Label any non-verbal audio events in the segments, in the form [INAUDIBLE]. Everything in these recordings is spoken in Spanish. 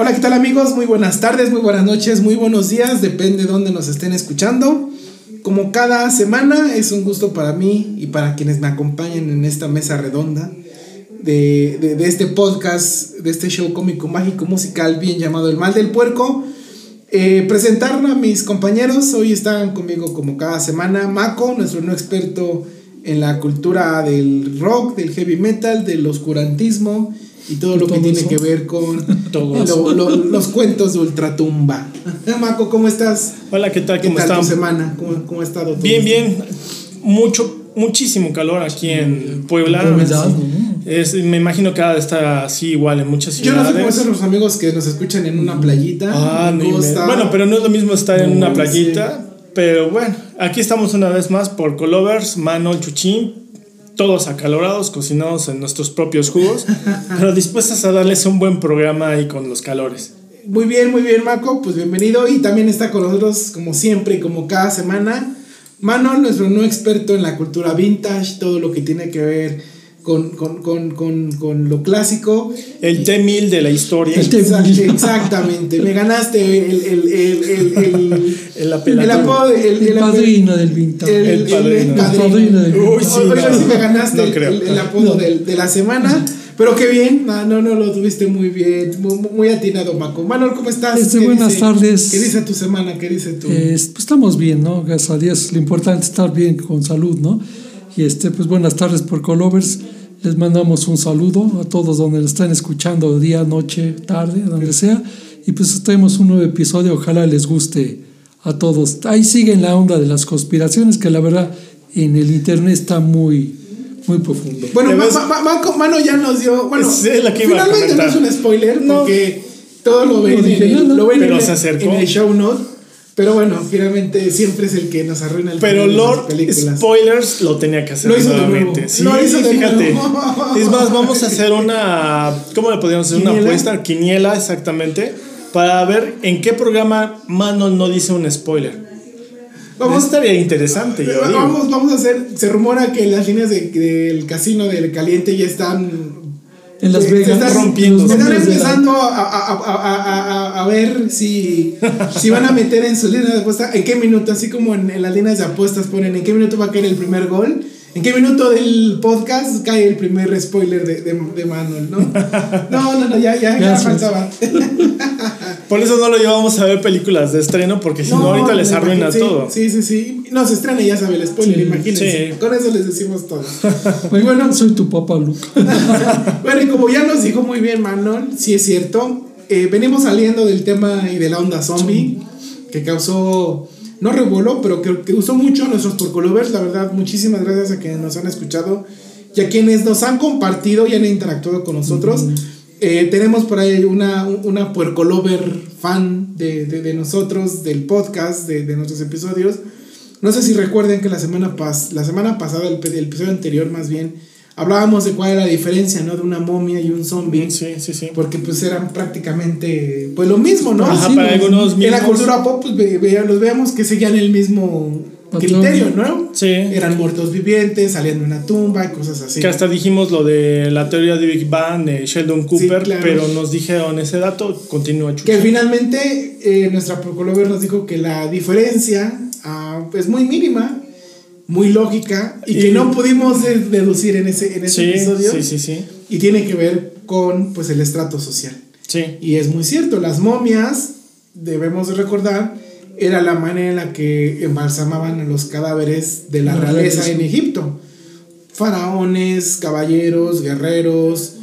Hola, ¿qué tal amigos? Muy buenas tardes, muy buenas noches, muy buenos días, depende de dónde nos estén escuchando. Como cada semana es un gusto para mí y para quienes me acompañan en esta mesa redonda de, este podcast, de este show cómico, mágico, musical, bien llamado El Mal del Puerco. Eh, presentar a mis compañeros, hoy están conmigo como cada semana, Mako, nuestro no experto en la cultura del rock, del heavy metal, del oscurantismo y todo lo que tiene que ver con [LAUGHS] los cuentos de ultratumba. Maco, ¿cómo estás? Hola, ¿qué tal? ¿Cómo ¿Qué tal tu semana? ¿Cómo, ha estado? Bien, bien. Mucho, muchísimo calor aquí en Puebla. Es, me imagino que está así igual en muchas ciudades. Yo no sé cómo son los amigos que nos escuchan en una playita. Ah, Bueno, pero no es lo mismo estar en una playita. Pero bueno, aquí estamos una vez más por Colovers, Mano, Chuchín, todos acalorados, cocinados en nuestros propios jugos, [LAUGHS] pero dispuestos a darles un buen programa ahí con los calores. Muy bien, muy bien, Marco, pues bienvenido y también está con nosotros como siempre y como cada semana. Mano, nuestro no experto en la cultura vintage, todo lo que tiene que ver con, con, con, con, con lo clásico. El T-1000 de la historia. exactamente, me ganaste el, el, el, el, el, apodo. El, padrino del vintage. El, padrino. del Uy, sí, sí me ganaste el, apodo de, la semana. Pero qué bien, no, no, no lo tuviste muy bien, muy, atinado, Maco. Manuel, ¿cómo estás? Este, buenas tardes. ¿Qué dice tu semana? ¿Qué dice tú? pues estamos bien, ¿no? Gracias a Dios. Lo importante es estar bien, con salud, ¿no? Y este, pues buenas tardes por Colovers. Les mandamos un saludo a todos donde están escuchando día, noche, tarde, donde sea. Y pues tenemos un nuevo episodio, ojalá les guste a todos. Ahí siguen la onda de las conspiraciones, que la verdad en el internet está muy, muy profundo. Bueno, Mano ya nos dio. Bueno, finalmente no es un spoiler, porque todo lo ven, en, lo ven en, en, el show note. Pero bueno, finalmente siempre es el que nos arruina el Pero Lord Spoilers lo tenía que hacer lo hizo nuevamente. Sí, lo hizo fíjate. Es más, vamos a hacer una. ¿Cómo le podríamos hacer? Una apuesta, quiniela exactamente, para ver en qué programa Mano no dice un spoiler. Vamos, estaría interesante. Yo vamos, vamos a hacer. Se rumora que las líneas del casino del caliente ya están en Las Vegas. Se está rompiendo. Se están empezando a, a, a, a, ver si, si van a meter en su línea de apuesta, en qué minuto, así como en, en, las líneas de apuestas ponen en qué minuto va a caer el primer gol. ¿En qué minuto del podcast cae el primer spoiler de, de, de Manuel, no? [LAUGHS] No, no, no, ya, ya, ya faltaba. [LAUGHS] Por eso no lo llevamos a ver películas de estreno, porque si no, ahorita les arruina todo. Sí, sí, sí. No, se estrena y ya sabe el spoiler, imagínense. Con eso les decimos todo. Muy [LAUGHS] bueno, soy tu papá, Luke. [LAUGHS] bueno, y como ya nos dijo muy bien Manuel, sí es cierto, eh, venimos saliendo del tema y de la onda zombie, que causó no revoló, pero que, que usó mucho a nuestros porcolovers. La verdad, muchísimas gracias a quienes nos han escuchado y a quienes nos han compartido y han interactuado con nosotros. Eh, tenemos por ahí una, una puercolover fan de, de, nosotros, del podcast, de, de, nuestros episodios. No sé si recuerden que la semana, pas la semana pasada, el, el episodio anterior más bien, hablábamos de cuál era la diferencia, ¿no? De una momia y un zombie. Sí, sí, sí. Porque pues eran prácticamente, pues lo mismo, ¿no? Ajá, para algunos En la cultura pop, pues los veíamos que seguían el mismo criterio, ¿no? Sí. Eran muertos vivientes, salían de una tumba y cosas así. Que hasta dijimos lo de la teoría de Big Bang de Sheldon Cooper, pero nos dijeron ese dato, continúa Que finalmente eh, nuestra Procolover nos dijo que la diferencia ah, es muy mínima muy lógica y, que no pudimos deducir en ese, en ese episodio. Sí, sí, sí. Y tiene que ver con pues, el estrato social. Sí. Y es muy cierto, las momias, debemos recordar, era la manera en la que embalsamaban los cadáveres de la realeza en Egipto. Faraones, caballeros, guerreros,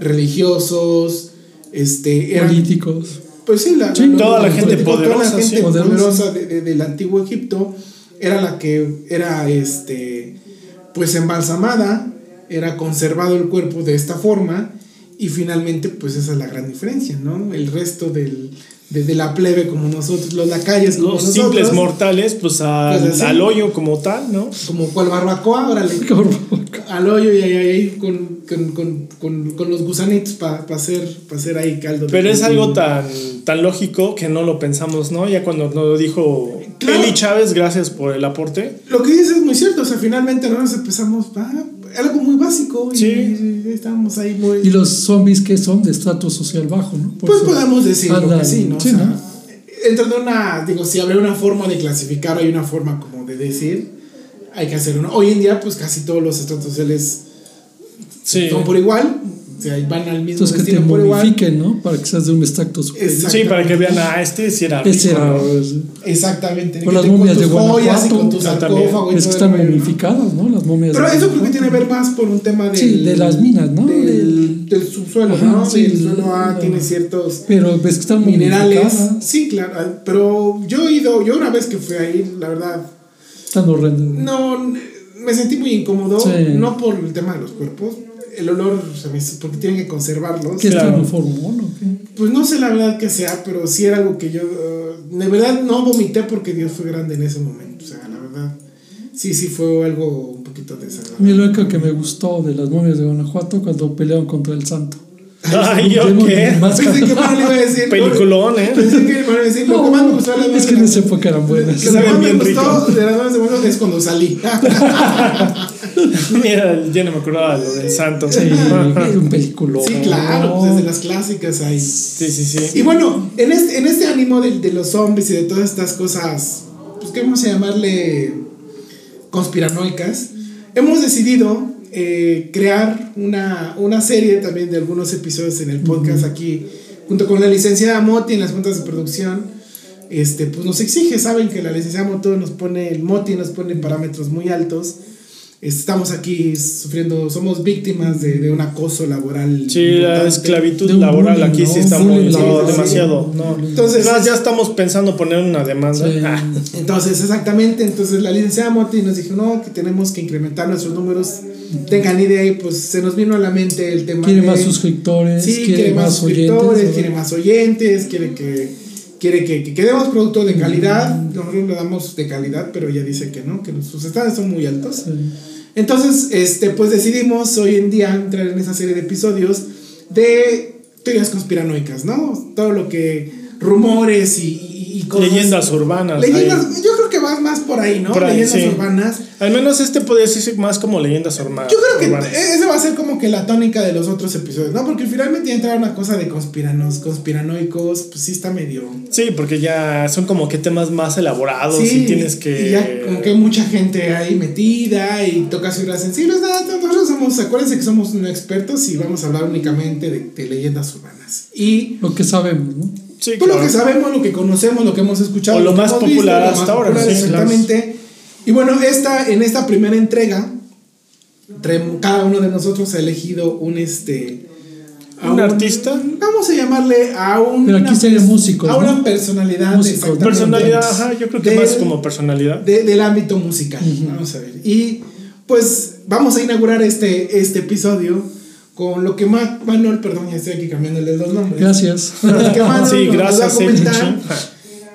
religiosos, este, políticos. Pues sí, la, toda, la gente poderosa, toda la gente poderosa, del antiguo Egipto era la que era este pues embalsamada, era conservado el cuerpo de esta forma y finalmente pues esa es la gran diferencia, ¿no? El resto del, de, la plebe como nosotros, los lacayes como los simples mortales, pues, pues al hoyo como tal, ¿no? Como cual barbacoa, órale. [LAUGHS] al hoyo y ahí, ahí con, con, con, con, los gusanitos para hacer, hacer ahí caldo. Pero es algo tan, tan lógico que no lo pensamos, ¿no? Ya cuando nos lo dijo Eli Chávez, gracias por el aporte. Lo que dices es muy cierto, o sea, finalmente no nos empezamos, ah, algo muy básico. Y, Sí. ahí muy. Y los zombies que son de estrato social bajo, ¿no? Por Pues eso podemos decirlo que sí, ¿no? sí, o sea, ¿no? Dentro de una, digo, si habría una forma de clasificar, hay una forma como de decir, hay que hacer uno. Hoy en día, pues casi todos los estratos sociales Sí. son por igual, o sea, van al mismo Entonces que te por igual. ¿no? Para que seas de un extracto superior. Sí, para que vean, ah, este sí era rico. Ese era. ¿no? Exactamente. Con que las momias tus de joyas y Guanajuato. con tu también. sarcófago y Es que están momificadas, ¿no? Las momias Pero de eso creo que tiene que ver más por un tema del, Sí, de las minas, ¿no? Del, Del- del subsuelo, Ajá, ¿no? sí, el suelo A tiene ciertos Pero ves que están minerales. Sí, claro. Pero yo he ido, yo una vez que fui ahí, la verdad, Están horrendas. no, me sentí muy incómodo, Sí. no por el tema de los cuerpos, el olor, se me hizo- porque tienen que conservarlos. ¿Qué Claro. están en formol o qué? Pues no sé la verdad que sea, pero sí era algo que yo, eh, de verdad no vomité porque Dios fue grande en ese momento, o sea, la verdad, sí, sí fue algo un poquito A mí desagradable. lo único que me gustó de las momias de Guanajuato cuando pelearon contra el santo. Ay, ¿yo qué? más- Pensé que Manuel iba a decir. Peliculón, ¿eh? Pensé que Manuel iba a decir, lo que más me gustó de las es que en esa época eran buenas. Lo que más me gustó de las de es cuando salí. [LAUGHS] Mira, ya no me acordaba de lo del santo. Sí, [LAUGHS] un película. Sí, claro, pues desde las clásicas ahí. Sí, sí, sí. Y bueno, en este, en este ánimo de, de los zombies y de todas estas cosas, pues que vamos a llamarle conspiranoicas, hemos decidido eh, crear una, una serie también de algunos episodios en el podcast aquí, junto con la licenciada Moti en las juntas de producción. Este, pues nos exige, saben que la licenciada Moti nos pone, el Moti nos pone parámetros muy altos. Estamos aquí sufriendo, somos víctimas de, de un acoso laboral. Sí, la esclavitud laboral bullying, aquí sí está Bullying muy no, demasiado. sí. No. Entonces- Además, ya estamos pensando poner una demanda. Sí. Ah, Entonces, exactamente, entonces la licenciada Moti nos dijo, no, que tenemos que incrementar nuestros números. Tengan idea y pues se nos vino a la mente el tema Quiere de- más suscriptores, Sí, quiere, más suscriptores, oyentes. quiere más oyentes, quiere que quiere que, que, que demos producto de calidad. Nosotros le damos de calidad, pero ella dice que no, que sus estándares son muy altos. Sí. Entonces, este, pues decidimos hoy en día entrar en esa serie de episodios de teorías conspiranoicas, ¿no? Todo lo que rumores y, y, y cosas. Leyendas urbanas. Leyendas, ahí. yo creo más por ahí, ¿no? Por ahí, leyendas sí. urbanas. Al menos este podría decirse más como leyendas urbanas. Yo creo que urbanas. esa va a ser como que la tónica de los otros episodios, ¿no? Porque finalmente ya entrar una cosa de conspiranos, conspiranoicos, pues sí está medio. Sí, porque ya son como que temas más elaborados Sí, y tienes que. y ya como que hay mucha gente ahí metida y toca fibras sensibles. Nada, nosotros somos, acuérdense que somos no expertos y vamos a hablar únicamente de, de leyendas urbanas. Y Lo que sabemos, ¿no? Sí, lo claro. que sabemos, lo que conocemos, lo que hemos escuchado. O lo que más popular lo hasta ahora, popular, sí, exactamente. Y bueno, esta, en esta primera entrega, tre- cada uno de nosotros ha elegido un este. a ¿Un artista? Vamos a llamarle a un. Pero aquí sería músicos, A una ¿no? personalidad. Exactamente, Personalidad, ajá, yo creo que del- más como personalidad. de- del ámbito musical. Vamos a ver. Y pues vamos a inaugurar este, este episodio con lo que Ma- Manuel, perdón, ya estoy aquí cambiándole los nombres. Gracias. Que Manuel [LAUGHS] Sí, nos va a gracias, eh.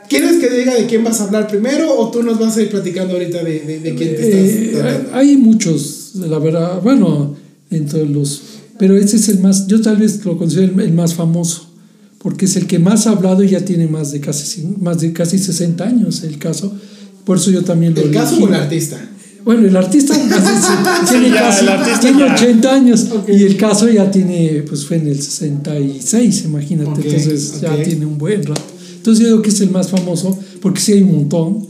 ¿Quieres que diga de quién vas a hablar primero o tú nos vas a ir platicando ahorita de, de, de quién te Eh, estás tratando? hay muchos, la verdad, bueno, entre los, pero ese es el más, yo tal vez lo considero el, más famoso, porque es el que más ha hablado y ya tiene más de casi, más de casi 60 años el caso, por eso yo también lo ¿El caso o el artista? Bueno, el artista [LAUGHS] tiene, ya, casi, el artista tiene ya. 80 años y el caso ya tiene, pues fue en el 66, imagínate, entonces ya tiene un buen rato. Entonces yo digo que es el más famoso porque sí hay un montón,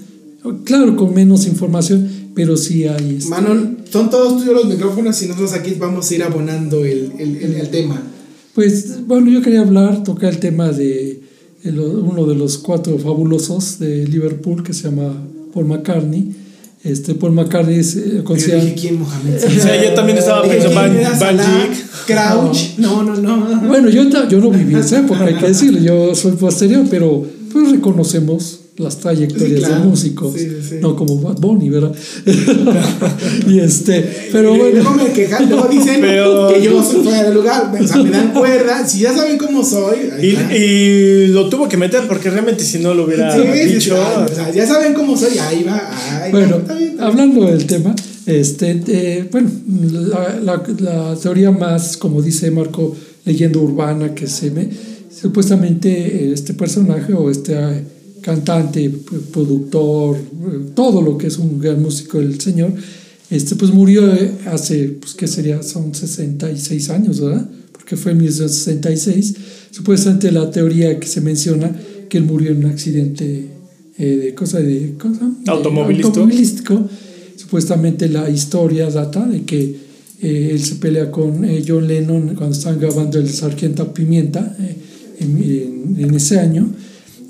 claro, con menos información, pero sí hay... este, Manuel, son todos tuyos los micrófonos y nosotros aquí vamos a ir abonando el, el, el- el tema. Pues bueno, yo quería hablar, tocar el tema de el- uno de los cuatro fabulosos de Liverpool que se llama Paul McCartney. Este Paul McCartney es eh, Yo considerado- dije, ¿quién Mohamed? [LAUGHS] O sea, yo también estaba pensando ¿quién Van, Van. Crouch. No, no, no. Bueno, yo, yo no viví esa época, hay que [LAUGHS] decirlo, yo soy posterior, pero pues reconocemos las trayectorias Sí, claro. de músicos, Sí, sí, sí. no como Bad Bunny, ¿verdad? [LAUGHS] [LAUGHS] y este, pero Y bueno, Luego me quejan, luego dicen Pero- que yo soy fuera de lugar. O sea, me dan cuerda. Si ya saben cómo soy. Y, lo tuvo que meter porque realmente si no lo hubiera Sí, sí, sí, dicho. o sea, ya saben cómo soy, ahí va. Ahí va, Bueno, está bien, está bien. hablando del tema, este, eh, bueno, la, la- la teoría más, como dice Marco, leyenda urbana que se ve, supuestamente este personaje o este eh, cantante, p- productor, eh, todo lo que es un gran músico, el señor, Este, pues murió eh, hace, pues, ¿qué sería? Son 66 años, ¿verdad? Porque fue en 1966. Supuestamente la teoría que se menciona que él murió en un accidente eh, de cosa de cosa Automovilístico. automovilístico. Supuestamente la historia data de que eh, él se pelea con eh, John Lennon cuando están grabando el Sargento Pimienta en, en- en ese año.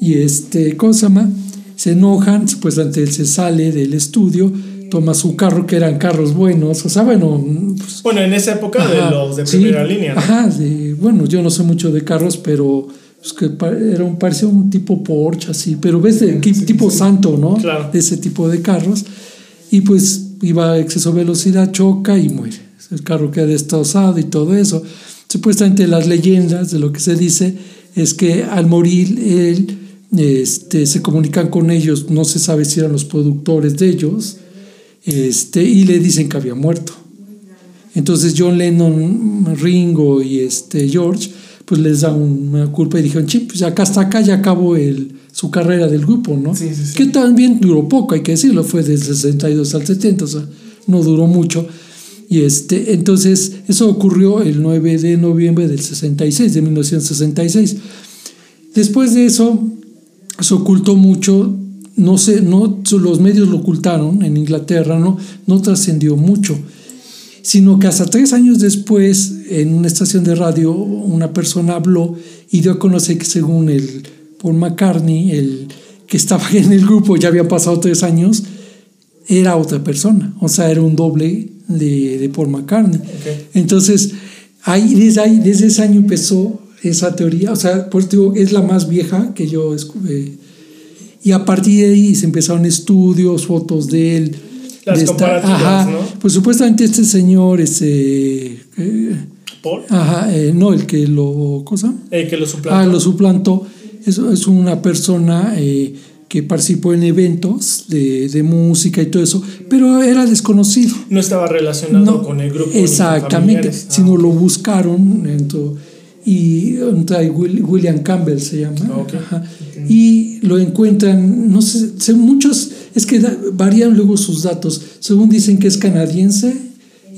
Y este, ¿cómo se enojan, supuestamente él se sale del estudio, toma su carro, que eran carros buenos, o sea, bueno, pues, Bueno, en esa época de Ajá, los de sí, primera línea. ¿no? Ajá, de- bueno, yo no sé mucho de carros, pero pues, que era un, parecía un tipo Porsche así, pero ves de qué tipo santo, ¿no? Claro. De ese tipo de carros. Y pues iba a exceso de velocidad, choca y muere. El carro queda destrozado y todo eso. Supuestamente las leyendas de lo que se dice es que al morir él este, se comunican con ellos, no se sabe si eran los productores de ellos, este, y le dicen que había muerto. Entonces John Lennon, Ringo y este George, pues les da una culpa y dijeron, "Chi, pues acá hasta acá ya acabó el, su carrera del grupo, ¿no? Sí, sí, sí. Que también duró poco, hay que decirlo, fue del 62 al 70, o sea, no duró mucho. Y este, entonces eso ocurrió el 9 de noviembre del 66, de 1966. Después de eso, se ocultó mucho, no sé, no, los medios lo ocultaron en Inglaterra, no, no trascendió mucho, sino que hasta tres años después, en una estación de radio, una persona habló y dio a conocer que según el Paul McCartney, el que estaba [LAUGHS] en el grupo, ya había pasado tres años, era otra persona, o sea, era un doble de, de Paul McCartney. Entonces, ahí, desde, ahí, desde ese año empezó esa teoría, o sea, por eso digo, es la más vieja que yo escuché. Y a partir de ahí se empezaron estudios, fotos de él. Las de esta- comparativas, ajá, ¿no? Pues supuestamente este señor, ese, eh, Paul, ajá, eh, no, el que lo, cosa, el que lo ah, suplantó. lo suplantó, es, es una persona eh, que participó en eventos de, de música y todo eso, pero era desconocido. no estaba relacionado No, con el grupo. Exactamente, familiares. Ah, sino lo buscaron y William Campbell se llama. Ah, Y lo encuentran, no sé, sé, muchos, es que da- varían luego sus datos. Según dicen que es canadiense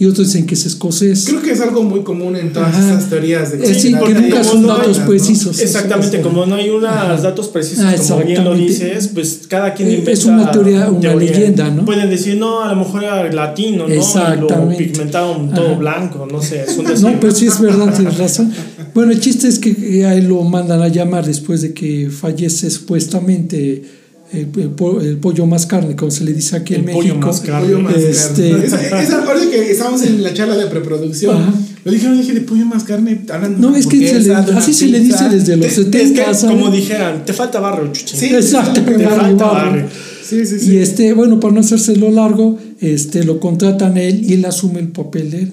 y otros dicen que es escocés. Creo que es algo muy común en todas Ajá. esas teorías de Eh, sí, porque nunca Hay son muchas, datos ¿no? precisos. Exactamente, como no hay unos datos precisos, Ah, como bien lo exactamente. dices, pues cada quien Eh, inventa es una teoría, una leyenda, ¿no? Pueden decir, no, a lo mejor era latino, ¿no? Y lo Exactamente. pigmentaron todo Ajá. blanco, no sé, es un. [LAUGHS] No, pero sí es verdad, tienes [LAUGHS] razón. Bueno, el chiste es que a él lo mandan a llamar después de que fallece supuestamente el, el po- el pollo más carne, como se le dice aquí en El pollo México. más carne. Pollo más Este- carne. Esa, esa parte que estábamos en la charla de preproducción. Ajá. Lo dijeron, dije, de pollo más carne. hablan No, es que se le- así se le dice desde los Es 70. que, ¿sabes? como dijeran, te falta barrio, chuchín. Sí, Exacto, Te barrio, falta barrio. barrio. Sí, sí, sí. Y este, bueno, para no hacérselo largo, este, lo contratan a él y él asume el papel de él.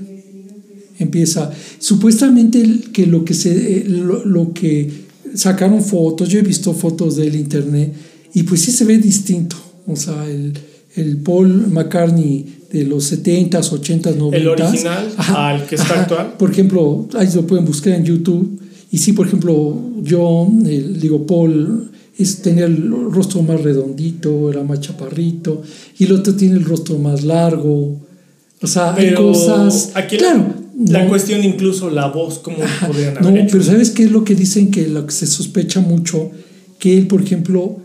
Empieza. Supuestamente el- que lo que se, eh, lo, lo que sacaron fotos, yo he visto fotos del internet y pues sí se ve distinto. O sea, el, el Paul McCartney de los 70s, 80s, 90s. El original [LAUGHS] al que está actual. Por ejemplo, ahí lo pueden buscar en YouTube. Y sí, por ejemplo, yo, digo, Paul es, tenía el rostro más redondito, era más chaparrito, y el otro tiene el rostro más largo. O sea, hay Pero cosas. aquí claro. la, no- cuestión, incluso la voz, ¿cómo Ajá, podrían no, haber hecho? pero ¿sabes qué es lo que dicen? Que lo que se sospecha mucho, que él, por ejemplo,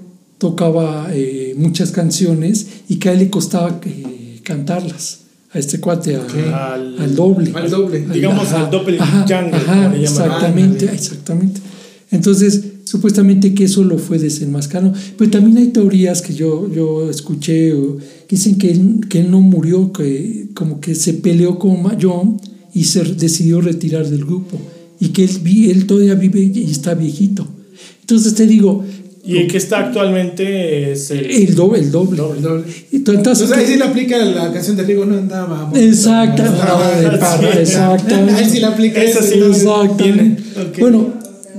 tocaba eh, muchas canciones y que a él le costaba eh, cantarlas. A este cuate, a- Al- al, doble. al doble. Digamos, al doppelganger, ajá, como le llaman. exactamente, exactamente. Entonces, supuestamente que eso lo fue desenmascarado. Pero también hay teorías que yo, yo escuché que dicen que él, que él no murió, que como que se peleó con John y se decidió retirar del grupo. Y que él, vi- él todavía vive y está viejito. Entonces te digo, Y el que está actualmente es el. el doble, el doble. El doble. Y tú- entonces, Entonces ahí sí le aplica la canción de Rigo, no andaba. Exacto, No andaba de Sí. parra, [LAUGHS] exactamente. Ahí sí le aplica Esa sí. Exactamente. Tiene, ok. Bueno,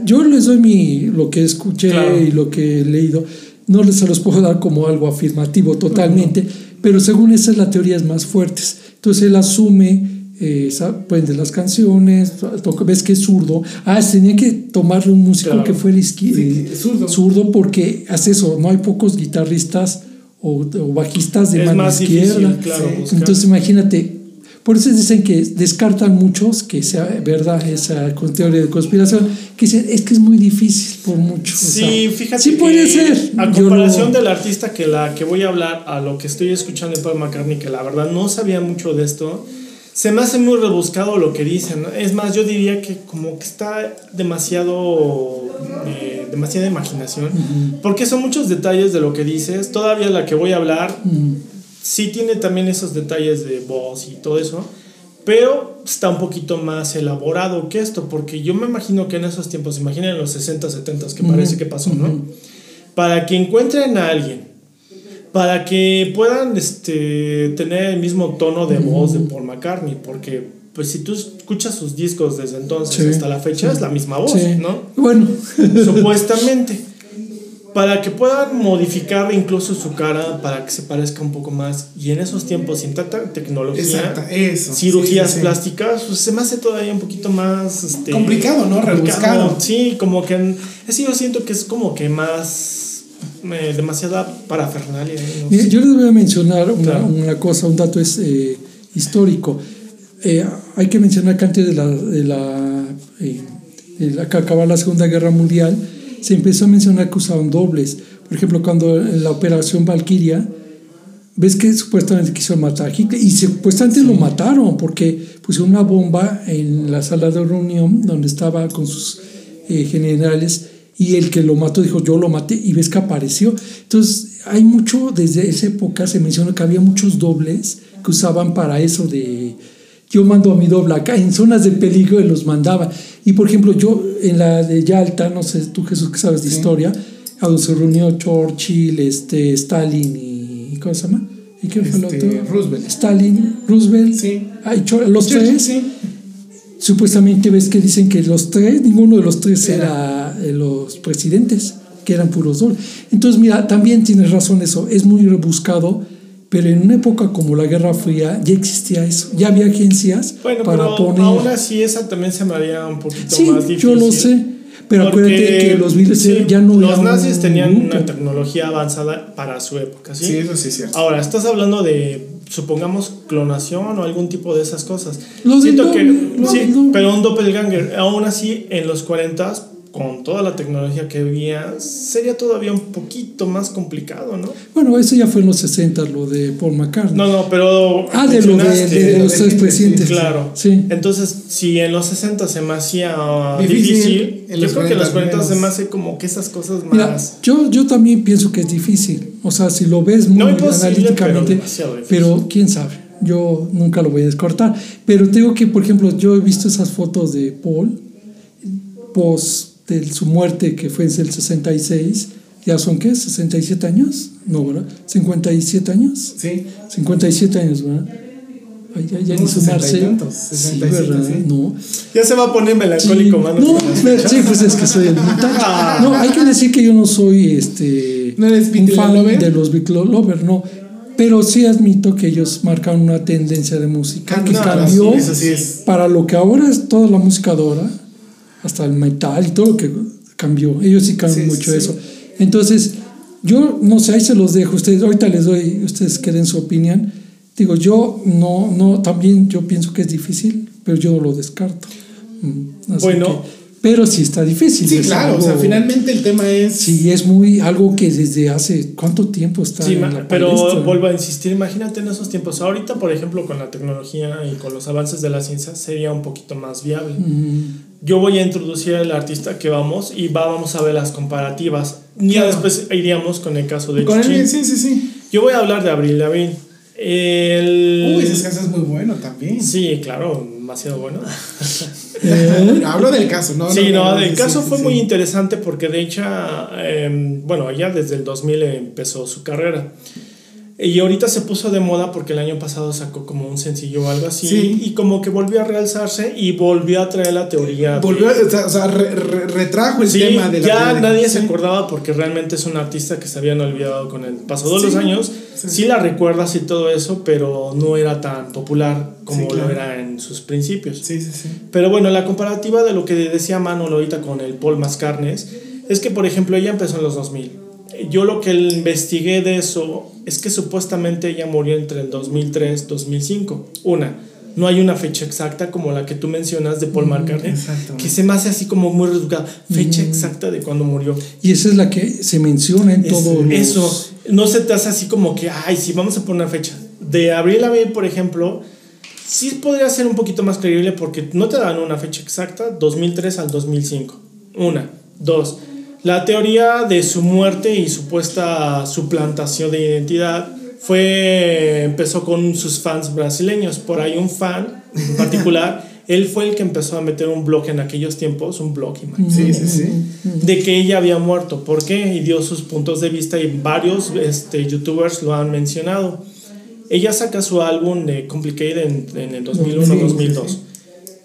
yo les doy mi lo que escuché Claro. y lo que he leído. No les se los puedo dar como algo afirmativo totalmente, pero según esa es la teoría es más fuertes. Entonces él asume, eh, sa- prende las canciones, toca- ves que es zurdo. Ah, tenía que tomarle un músico Claro. que fuera Sí, eh, zurdo. zurdo porque hace eso. No hay pocos guitarristas o, o bajistas de Es mano más izquierda. difícil, claro, Sí. buscar. Entonces imagínate, por eso dicen que descartan muchos que sea verdad esa teoría de conspiración, que dicen es que es muy difícil por mucho. o Sí, sea, fíjate sí que puede ser. a comparación del artista que la que voy a hablar a lo que estoy escuchando de Paul McCartney que la verdad no sabía mucho de esto se me hace muy rebuscado lo que dicen es más yo diría que como que está demasiado eh, demasiada imaginación porque son muchos detalles de lo que dices. Todavía la que voy a hablar Mm, sí tiene también esos detalles de voz y todo eso, pero está un poquito más elaborado que esto, porque yo me imagino que en esos tiempos, imaginen en los 60, 70 que parece que pasó, ¿no? Para que encuentren a alguien, para que puedan este, tener el mismo tono de voz de Paul McCartney, porque pues si tú escuchas sus discos desde entonces Sí, hasta la fecha es la misma voz, sí. ¿no? Bueno, [LAUGHS] supuestamente para que puedan modificar incluso su cara para que se parezca un poco más y en esos tiempos sin tanta tecnología Exacto, eso. cirugías sí, sí. plásticas pues se me hace todavía un poquito más este, Complicado, ¿no? Rebuscado. sí como que que yo siento que es como que más eh, demasiada parafernalia ¿eh? No Mira, yo les voy a mencionar una, Claro. una cosa, un dato es eh, histórico. Eh, hay que mencionar que antes de la, de la, eh, de la que acababa la Segunda Guerra Mundial, se empezó a mencionar que usaban dobles. Por ejemplo, cuando en la operación Valkyria, ves que supuestamente quiso matar a Hitler y supuestamente lo mataron porque pusieron una bomba en la sala de reunión donde estaba con sus eh, generales y el que lo mató dijo yo lo maté y ves que apareció. Entonces hay mucho, desde esa época se menciona que había muchos dobles que usaban para eso de yo mando a mi doble acá en zonas de peligro y los mandaba. Y por ejemplo, yo en la de Yalta, no sé tú Jesús que sabes de historia, a donde se reunió Churchill, este, Stalin y ¿cómo se llama? ¿Y qué fue el Este, otro? Roosevelt. Stalin, Roosevelt. Sí. Y Chur- los tres. sí. Supuestamente ves que dicen que los tres, ninguno de los tres era, eh, los presidentes, que eran puros dobles. Entonces, mira, también tienes razón eso, es muy rebuscado, pero en una época como la Guerra Fría ya existía eso, ya había agencias bueno para pero poner... aún así esa también se me haría un poquito sí, más difícil yo lo sé, pero Porque, acuérdate que los Beatles sí, ya no los eran nazis tenían grupo. una tecnología avanzada para su época ¿sí? Sí, eso sí es cierto. Ahora, estás hablando de, supongamos, clonación o algún tipo de esas cosas. Siento que, doble- sí, doble. pero un doppelganger, aún así, en los 40 con toda la tecnología que había, sería todavía un poquito más complicado, ¿no? Bueno, eso ya fue en los 60, lo de Paul McCartney. No, no, pero... ah, de lo de, de- los. Claro. Sí. Entonces, si en los 60 se me hacía Difícil, yo creo que en los 40 40 se me hace como que esas cosas Mira, más... yo, yo también pienso que es difícil. O sea, si lo ves muy No analíticamente, pero pero quién sabe. Yo nunca lo voy a descartar. Pero te digo que, por ejemplo, yo he visto esas fotos de Paul, pos de su muerte, que fue en el 66. ¿Ya son qué? ¿67 años? No, ¿verdad? ¿57 años? Sí. 57 años, ¿verdad? Ay, ya, ya No, ni sumarse. 60 y tantos, Sí, 67, ¿verdad? sí. No. Ya se va a poner melancólico, Sí. mano. No, pero- sí, pues es que soy el mitad. [LAUGHS] No, hay que decir que yo no soy este ¿No eres un fan lover? de los Beatles lover, no. Pero sí admito que ellos marcan una tendencia de música que no, cambió sí, para lo que ahora es toda la música de ahora, hasta el metal y todo lo que cambió. Ellos sí cambian Sí, mucho sí. eso. Entonces, yo no sé, ahí se los dejo. Ustedes, ahorita les doy, ustedes que den su opinión. Digo, yo no, no, también yo pienso que es difícil, pero yo no lo descarto. Mm, así Bueno. que- pero sí está difícil. Sí, claro, o sea, algo- finalmente el tema es. Sí, es muy algo que desde hace cuánto tiempo está Sí, en la pero palestra? vuelvo a insistir, imagínate en esos tiempos. Ahorita, por ejemplo, con la tecnología y con los avances de la ciencia, sería un poquito más viable. Mm, Yo voy a introducir al artista que vamos y va- vamos a ver las comparativas. Ya Claro. después iríamos con el caso de Con el, sí, sí, sí. Yo voy a hablar de Abril Lavigne. El... Uy, ese caso es muy bueno también. Sí, claro, demasiado bueno. [LAUGHS] eh, Hablo del caso, ¿no? sí, no, el sí, caso sí, fue sí. muy interesante porque de hecho, eh, bueno, ella desde el 2000 empezó su carrera. Y ahorita se puso de moda porque el año pasado sacó como un sencillo o algo así. Sí. Y como que volvió a realzarse y volvió a traer la teoría. de- Volvió, sea, o sea, re- re- retrajo el Sí, tema de la ya nadie se acordaba porque realmente es un artista que se habían olvidado con el paso de los años. sí. La recuerdas y todo eso, pero no era tan popular como claro. lo era en sus principios. Sí, sí, sí. Pero bueno, la comparativa de lo que decía Manolo ahorita con el Paul Mascarnes es que, por ejemplo, ella empezó en los 2000. Yo lo que investigué de eso es que supuestamente ella murió entre el 2003 y 2005. Una, no hay una fecha exacta como la que tú mencionas de Paul McCartney, que se me hace así como muy reduzcada. Fecha exacta de cuando murió. Y esa es la que se menciona en todo Eso, no se te hace así como que, ay, sí, vamos a poner una fecha. De Abril Lavigne, por ejemplo, sí podría ser un poquito más creíble porque no te dan una fecha exacta, 2003 al 2005. Una. Dos, la teoría de su muerte y supuesta suplantación de identidad fue empezó con sus fans brasileños. Por ahí un fan en particular, [LAUGHS] él fue el que empezó a meter un blog en aquellos tiempos, un blog, sí, sí, sí. de que ella había muerto. ¿Por qué? Y dio sus puntos de vista y varios este, youtubers lo han mencionado. Ella saca su álbum de Complicated en, en el 2001-2002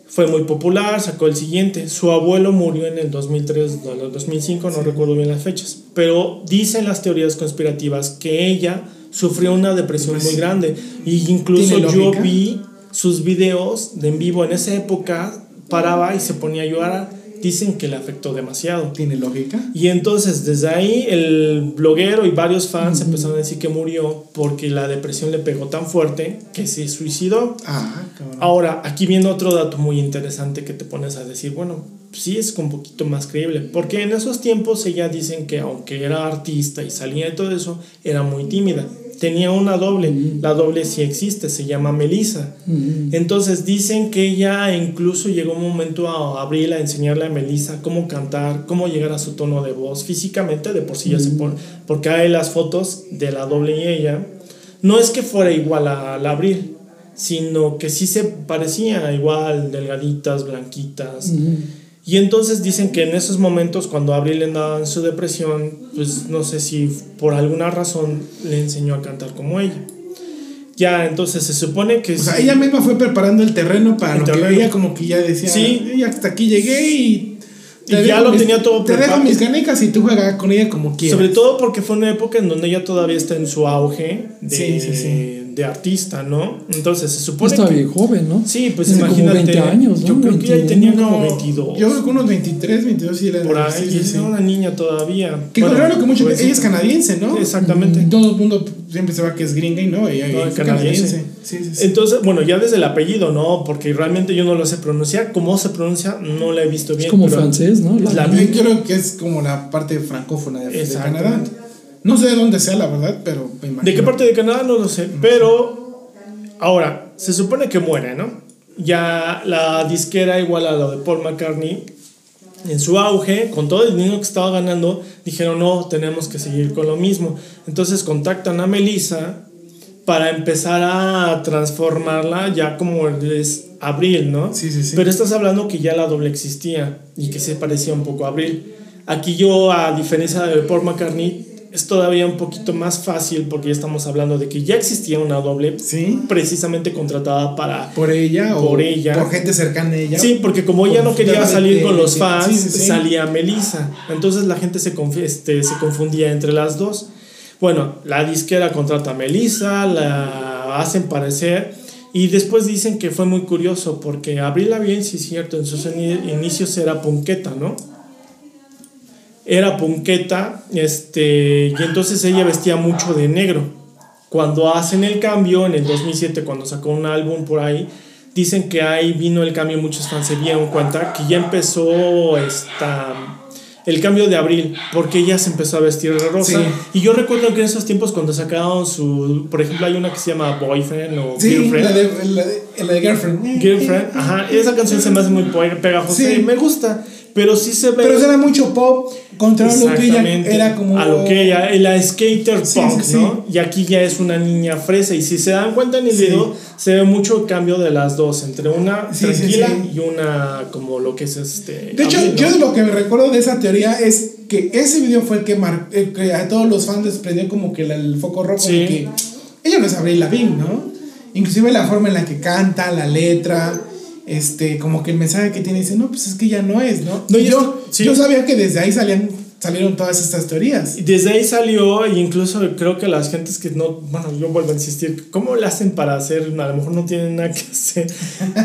fue muy popular, sacó el siguiente. Su abuelo murió en el 2003, 2005, no recuerdo bien las fechas. Pero dicen las teorías conspirativas que ella sufrió una depresión muy grande. Y incluso yo vi sus videos de en vivo en esa época, paraba y se ponía a llorar dicen que le afectó demasiado. ¿Tiene lógica? Y entonces desde ahí el bloguero y varios fans empezaron a decir que murió porque la depresión le pegó tan fuerte que se suicidó. Ah, Ahora, aquí viene otro dato muy interesante que te pones a decir, bueno, sí es un poquito más creíble, porque en esos tiempos ella dicen que aunque era artista y salía de todo eso, era muy tímida tenía una doble. La doble sí existe, se llama Melissa. Entonces dicen que ella incluso llegó un momento a Abril a enseñarle a Melissa cómo cantar, cómo llegar a su tono de voz físicamente, de por sí ya se pone. Porque hay las fotos de la doble y ella. No es que fuera igual a la Abril, sino que sí se parecía igual, delgaditas, blanquitas. Y entonces dicen que en esos momentos, cuando Abril andaba en su depresión, pues no sé si por alguna razón le enseñó a cantar como ella. Ya, entonces se supone que... O sea, ella misma fue preparando el terreno para lo que ella como que ya decía, sí. hasta aquí llegué y... y ya lo tenía todo preparado. Te dejo mis canicas y tú juegas con ella como quieras. Sobre todo porque fue una época en donde ella todavía está en su auge de, sí, sí, sí de artista, ¿no? Entonces se supone. Está bien joven, ¿no? Sí, pues imagínate. 20 años, ¿no? Yo creo que ella tenía como 22. Yo creo que unos 23, 22 sí era. Por ahí, sí, era una niña todavía. Que bueno, claro que mucho. Pues, ella es canadiense, ¿no? Exactamente. Todo el mundo siempre se va que es gringa y no, ella es canadiense. Sí, sí, sí. Entonces, bueno, ya desde el apellido, ¿no? Porque realmente yo no lo sé pronunciar. ¿Cómo se pronuncia? No la he visto bien. Es como francés, ¿no? La, yo creo que es como la parte francófona de, de Canadá. No sé de dónde sea, la verdad, pero me imagino. ¿De qué parte de Canadá? No lo sé. Pero Ahora, se supone que muere, ¿no? Ya la disquera, igual a lo de Paul McCartney, en su auge, con todo el dinero que estaba ganando, dijeron, no, tenemos que seguir con lo mismo. Entonces contactan a Melissa para empezar a transformarla ya como es Abril, ¿no? Sí, sí, sí. Pero estás hablando que ya la doble existía y que se parecía un poco a Abril. Aquí yo, a diferencia de Paul McCartney, es todavía un poquito más fácil porque ya estamos hablando de que ya existía una doble precisamente contratada para por ella por ella. por gente cercana a ella. Sí porque como ella no quería salir con los fans salía Melissa. Entonces la gente se, este, se confundía entre las dos. Bueno la disquera contrata a Melissa la hacen parecer y después dicen que fue muy curioso porque Abril bien sí es cierto en sus inicios era punqueta no era punqueta, este, y entonces ella vestía mucho de negro. Cuando hacen el cambio, en el 2007, cuando sacó un álbum por ahí, dicen que ahí vino el cambio, muchos fans se dieron cuenta que ya empezó esta, el cambio de abril, porque ella se empezó a vestir de rosa. Y yo recuerdo que en esos tiempos cuando sacaron su, por ejemplo, hay una que se llama Boyfriend o Girlfriend. La de, la, de, Girlfriend. Girlfriend, ajá, esa canción se me hace muy pegajosa sí. me gusta. Pero sí se ve. Pero era mucho pop contra lo que ella era como. A lo que ella, la skater punk, ¿no? Y aquí ya es una niña fresa. Y si se dan cuenta en el video, se ve mucho cambio de las dos, entre una tranquila y una como lo que es este. De hecho, yo lo que me recuerdo de esa teoría es que ese video fue el que, que a todos los fans les prendió como que el foco rojo de que ella no es Avril Lavigne, ¿no? Inclusive la forma en la que canta, la letra este, como que el mensaje que tiene dice, no, pues es que ya no es, ¿no? no yo, yo sabía que desde ahí salían salieron todas estas teorías. Y desde ahí salió, e incluso creo que las gentes que no, bueno, yo vuelvo a insistir, ¿cómo le hacen para hacer? A lo mejor no tienen nada que hacer.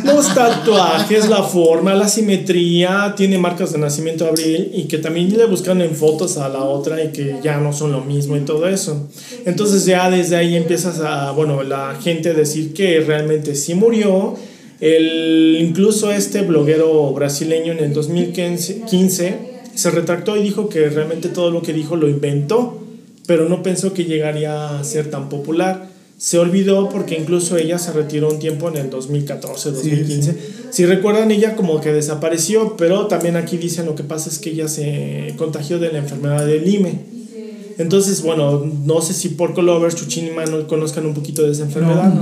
Los tatuajes, la forma, la simetría, tiene marcas de nacimiento Abril y que también le buscan en fotos a la otra y que ya no son lo mismo y todo eso. Entonces ya desde ahí empiezas a, bueno, la gente decir que realmente sí murió. El, incluso este bloguero brasileño en el 2015 se retractó y dijo que realmente todo lo que dijo lo inventó, pero no pensó que llegaría a ser tan popular. Se olvidó porque incluso ella se retiró un tiempo en el 2014, 2015. Si recuerdan, ella como que desapareció, pero también aquí dicen lo que pasa es que ella se contagió de la enfermedad del Lyme. Entonces, bueno, no sé si por Lovers, Chuchín y Manuel conozcan un poquito de esa enfermedad.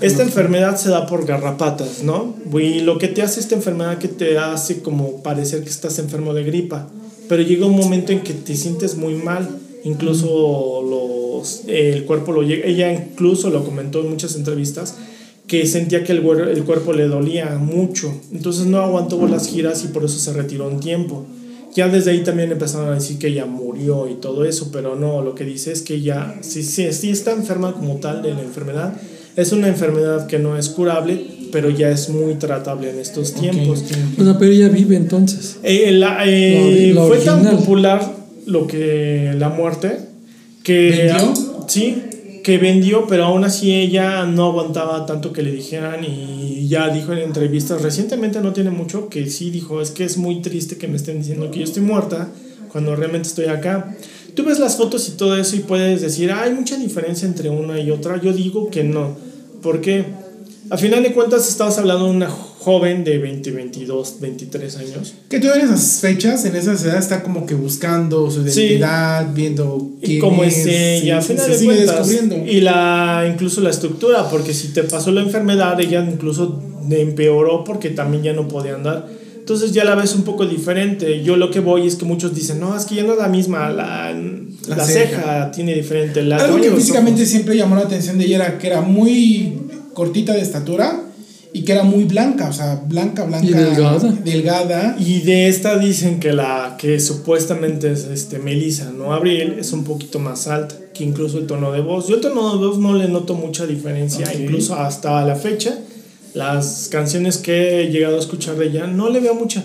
esta enfermedad se da por garrapatas, ¿no? Y lo que te hace esta enfermedad que te hace como parecer que estás enfermo de gripa. Pero llega un momento en que te sientes muy mal. Incluso los, el cuerpo lo llega. Ella incluso lo comentó en muchas entrevistas que sentía que el, el cuerpo le dolía mucho. Entonces no aguantó las giras y por eso se retiró un tiempo. Ya desde ahí también empezaron a decir que ella murió y todo eso, pero no, lo que dice es que ella sí, sí, sí está enferma como tal de la enfermedad. Es una enfermedad que no es curable, pero ya es muy tratable en estos tiempos. Pero ella vive entonces. Eh, la, eh, fue tan popular lo que la muerte que... ¿Vendió? Sí, que vendió, pero aún así ella no aguantaba tanto que le dijeran y ya dijo en entrevistas, recientemente no tiene mucho, que sí dijo, es que es muy triste que me estén diciendo que yo estoy muerta cuando realmente estoy acá. Tú ves las fotos y todo eso y puedes decir, hay mucha diferencia entre una y otra. Yo digo que no, porque a final de cuentas estabas hablando de una joven de 20, 22, 23 años. Que tú en esas fechas, en esa edad, está como que buscando su identidad, viendo quién cómo es, ella, sí, final de cuentas. Y la, incluso la estructura, porque si te pasó la enfermedad, ella incluso empeoró porque también ya no podía andar. Entonces ya la ves un poco diferente. Yo lo que voy es que muchos dicen, no, es que ya no es la misma, la, la, ceja. tiene diferente. La Algo que físicamente siempre llamó la atención de ella era que era muy cortita de estatura y que era muy blanca, o sea, blanca, blanca. Y delgada. Delgada. Y de esta dicen que la que supuestamente es este Melissa, no Abril, es un poquito más alta que incluso el tono de voz. Yo el tono de voz no le noto mucha diferencia, incluso hasta la fecha. Las canciones que he llegado a escuchar de ella no le veo mucha.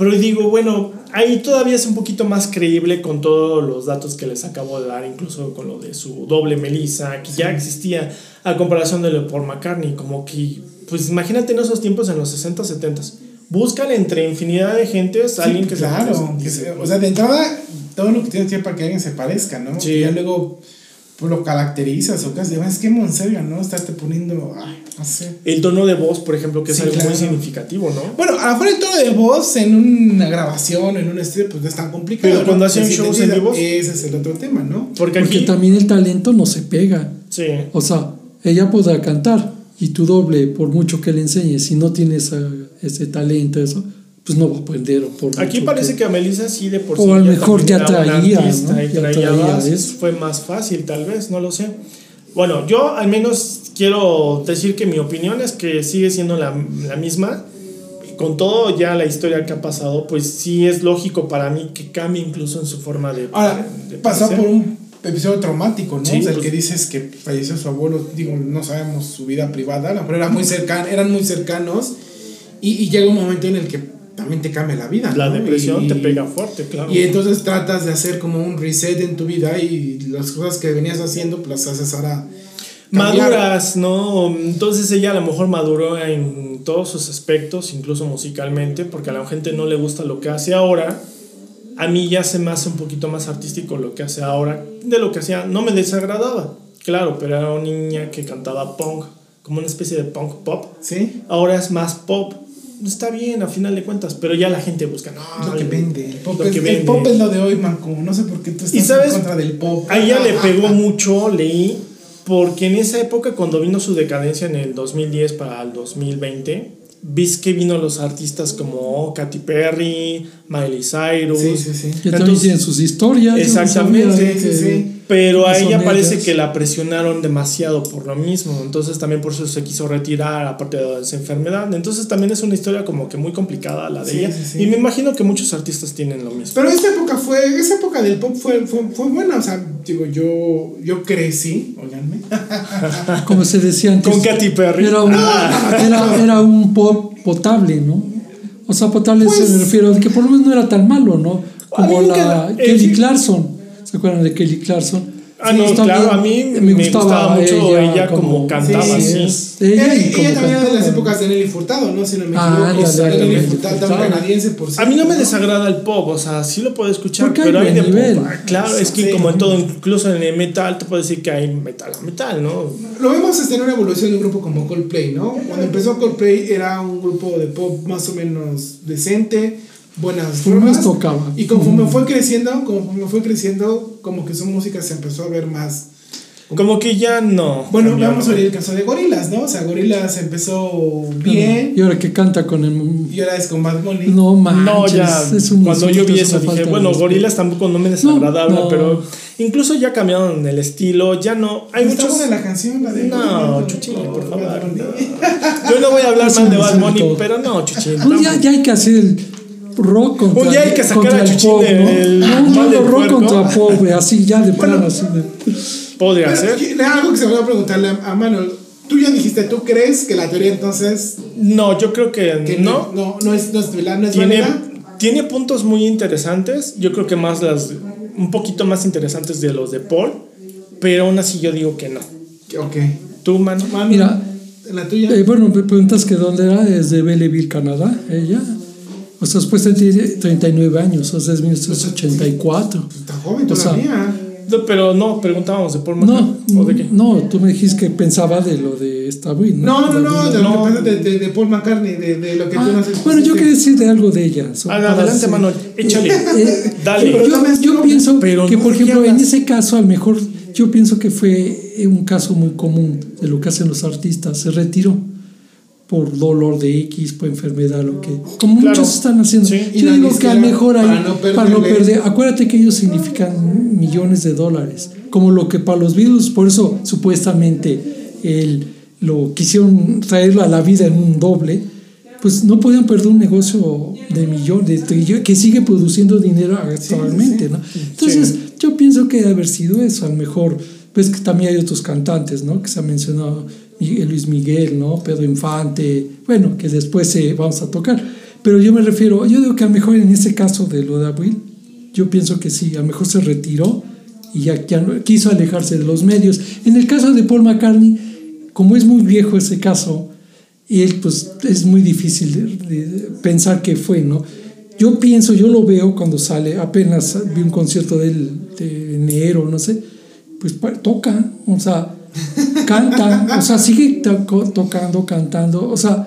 Pero digo, bueno, ahí todavía es un poquito más creíble con todos los datos que les acabo de dar, incluso con lo de su doble Melissa, que ya existía a comparación de lo por McCartney, como que pues imagínate en esos tiempos, en los 60, 70. Buscan entre infinidad de gentes a alguien que claro, se o sea, de entrada, todo lo que tienes que para que alguien se parezca, ¿no? Sí. Y ya luego pues, lo caracterizas o casi, es que Monserio, ¿no? Estarte poniendo, ay, no sé. El tono de voz, por ejemplo, que es algo muy significativo, ¿no? Bueno, a lo mejor el tono de voz en una grabación, en un estudio, pues no es tan complicado. Pero cuando hacen shows en vivo. Ese es el otro tema, ¿no? Porque, aquí, Porque también el talento no se pega. Sí. O sea, ella podrá cantar y tu doble, por mucho que le enseñes, si no tienes ese talento, eso, pues no va a aprender. Por Aquí parece que, a Melissa sí de por sí. O a lo mejor ya traía, ¿no? y traía fue más fácil, tal vez, no lo sé. Bueno, yo al menos quiero decir que mi opinión es que sigue siendo la, la misma. Con todo ya la historia que ha pasado, pues sí es lógico para mí que cambie incluso en su forma de. Ahora, de por un episodio traumático, ¿no? o sea, el pues que dices que falleció su abuelo, digo, no sabemos su vida privada, pero era muy cercano, eran muy cercanos y, y, llega un momento en el que también te cambia la vida. La depresión te pega fuerte, claro. Y entonces tratas de hacer como un reset en tu vida y las cosas que venías haciendo, pues las haces ahora. Maduras, ¿no? Entonces ella a lo mejor maduró en todos sus aspectos, incluso musicalmente, porque a la gente no le gusta lo que hace ahora a mí ya se me hace un poquito más artístico lo que hace ahora de lo que hacía. No me desagradaba, claro, pero era una niña que cantaba punk, como una especie de punk pop. Sí. Ahora es más pop. Está bien, a final de cuentas, pero ya la gente busca. No, lo que vende. El pop, es, el pop es lo de hoy, Manco. No sé por qué tú estás sabes? en contra del pop. A ella le pegó mucho, leí, porque en esa época, cuando vino su decadencia en el 2010 para el 2020, vis que vino los artistas como Katy Perry, Miley Cyrus. Sí, sí, sí. Que también tienen sus historias. Exactamente. Sí, sí, Pero a ella parece ellas. que la presionaron demasiado por lo mismo. Entonces también por eso se quiso retirar, aparte de esa enfermedad. Entonces también es una historia como que muy complicada la de Sí, ella. sí, sí. Y me imagino que muchos artistas tienen lo mismo. Pero esa época fue, esa época del pop fue, fue, fue buena, o sea, digo, yo, yo crecí, oiganme. [LAUGHS] Como se decía antes. Con Katy Perry. Era un, era, era un pop potable, ¿no? O sea, potable Pues- se me refiero a que por lo menos no era tan malo, ¿no? Como la eh, Kelly sí. Clarkson. ¿Se acuerdan de Kelly Clarkson? Ah, no, está claro, a mí me gustaba mucho ella como cantaba, sí, sí. Ella, Ella, y como ella también era de las épocas de Nelly Furtado, ¿no? Si no me Ah, equivoco. Nelly Furtado, Furtado. también canadiense, por A cierto. mí no me ¿no? desagrada el pop, o sea, sí lo puedo escuchar, Porque pero hay de nivel. pop. Claro, es que Sí. como en todo, incluso en el metal, te puedo decir que hay metal a metal, ¿no? Lo vemos este, en una evolución de un grupo como Coldplay, ¿no? Cuando empezó Coldplay era un grupo de pop más o menos decente, buenas formas. tocaba. Y conforme fue creciendo, conforme fue creciendo, como que su música se empezó a ver más... Como que ya no. Bueno, cambió, vamos ¿no? a ver el caso de Gorilas, ¿no? O sea, Gorilas empezó bien Y ahora que canta con el. y ahora es con Bad Bunny. No manches. No, ya. es un cuando yo vi es eso dije, bueno, gorilas tampoco no me desagradable, No, no. pero incluso ya cambiaron el estilo, ya no. Hay Está muchos. buena la canción, la de No, Chuchín, por favor. No. Yo no voy a hablar mal de Bad Bunny, pero no, Chuchín. Un día tampoco. ya hay que hacer el rock contra Un día hay que sacar a el Chuchín pop, ¿no? del rock puerco. contra pop, güey, así ya de plano, así de. Podría Pero, ser. algo que se me va a preguntarle a, a Manuel. Tú ya dijiste, ¿tú crees que la teoría entonces No, yo creo que, que no. no, no es, no es, no es Tiene, válida? tiene puntos muy interesantes. Yo creo que más las. Un poquito más interesantes de los de Paul. Pero aún así yo digo que no. Ok. Tú, mano. Manuel, Mira, la tuya. Eh, bueno, me preguntas que dónde era, es de Belleville, Canadá, ella. O sea, después tiene 39 años, o sea, es 1984. Está joven o sea, todavía. Pero no, preguntábamos de Paul No, McCartney. ¿O de qué? no, tú me dijiste que pensaba de lo de esta Win. No, no, no, de lo No. de, de, de Paul McCartney, de, de lo que tú Ah, no haces. bueno, yo quería decir de algo de ella. so- Ah, para adelante, Manuel. Échale. Eh, [LAUGHS] Dale. pero yo, también- yo no, pienso pero que, no, por ¿de qué ejemplo, en ese caso, a lo mejor, yo pienso que fue un caso muy común de lo que hacen los artistas. Se retiró por dolor de X, por enfermedad, lo que. Como Claro. muchos están haciendo. Sí. Yo digo que a lo mejor ahí, para no para no perder. Acuérdate que ellos significan millones de dólares. Como lo que para los Beatles, por eso supuestamente el, lo quisieron traerlo a la vida en un doble. Pues no podían perder un negocio de millones, de que sigue produciendo dinero actualmente, ¿no? Entonces, yo pienso que debe haber sido eso. A lo mejor, pues que también hay otros cantantes, ¿no? Que se ha mencionado Miguel- Luis Miguel, ¿no? Pedro Infante, bueno, que después eh, vamos a tocar. Pero yo me refiero, yo digo que a lo mejor en ese caso de lo de Abril, yo pienso que sí, a lo mejor se retiró y ya, ya no- quiso alejarse de los medios. En el caso de Paul McCartney, como es muy viejo ese caso, él pues es muy difícil de, de pensar que fue, ¿no? Yo pienso, yo lo veo cuando sale, apenas vi un concierto de él de enero, no sé, pues pa- toca, o sea, canta, o sea, sigue to- tocando, cantando, o sea,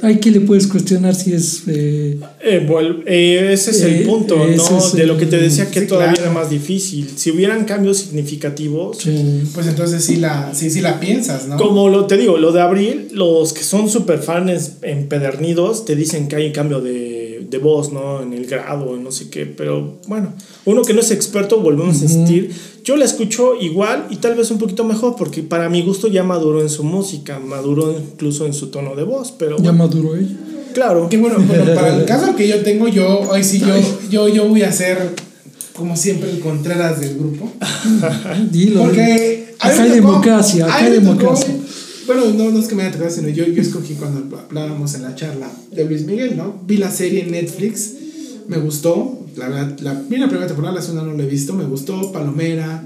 hay que le puedes cuestionar si es... eh, Eh, vuel- eh, ese es el Eh, punto, ¿no? es de lo que te decía que Sí, todavía claro. era más difícil. Si hubieran cambios significativos, sí. Pues entonces sí la, sí, sí la piensas, ¿no? como lo te digo, lo de abril, los que son super fans empedernidos te dicen que hay cambio de, de voz, ¿no? En el grado, en no sé qué. Pero bueno, uno que no es experto, volvemos a insistir. Yo la escucho igual y tal vez un poquito mejor, porque para mi gusto ya maduró en su música, maduró incluso en su tono de voz. Pero Ya maduró ella. claro. Que bueno, bueno, para el [LAUGHS] caso que yo tengo, yo hoy sí yo, yo, yo voy a ser como siempre el Contreras del grupo. [LAUGHS] Dilo. Porque acá hay tocó- democracia, acá hay democracia. bueno, no, no es que me haya tocado, sino yo, yo escogí cuando hablábamos en la charla de Luis Miguel, ¿no? Vi la serie en Netflix, me gustó, la verdad, la, vi la primera temporada, la segunda no la he visto, me gustó, Palomera,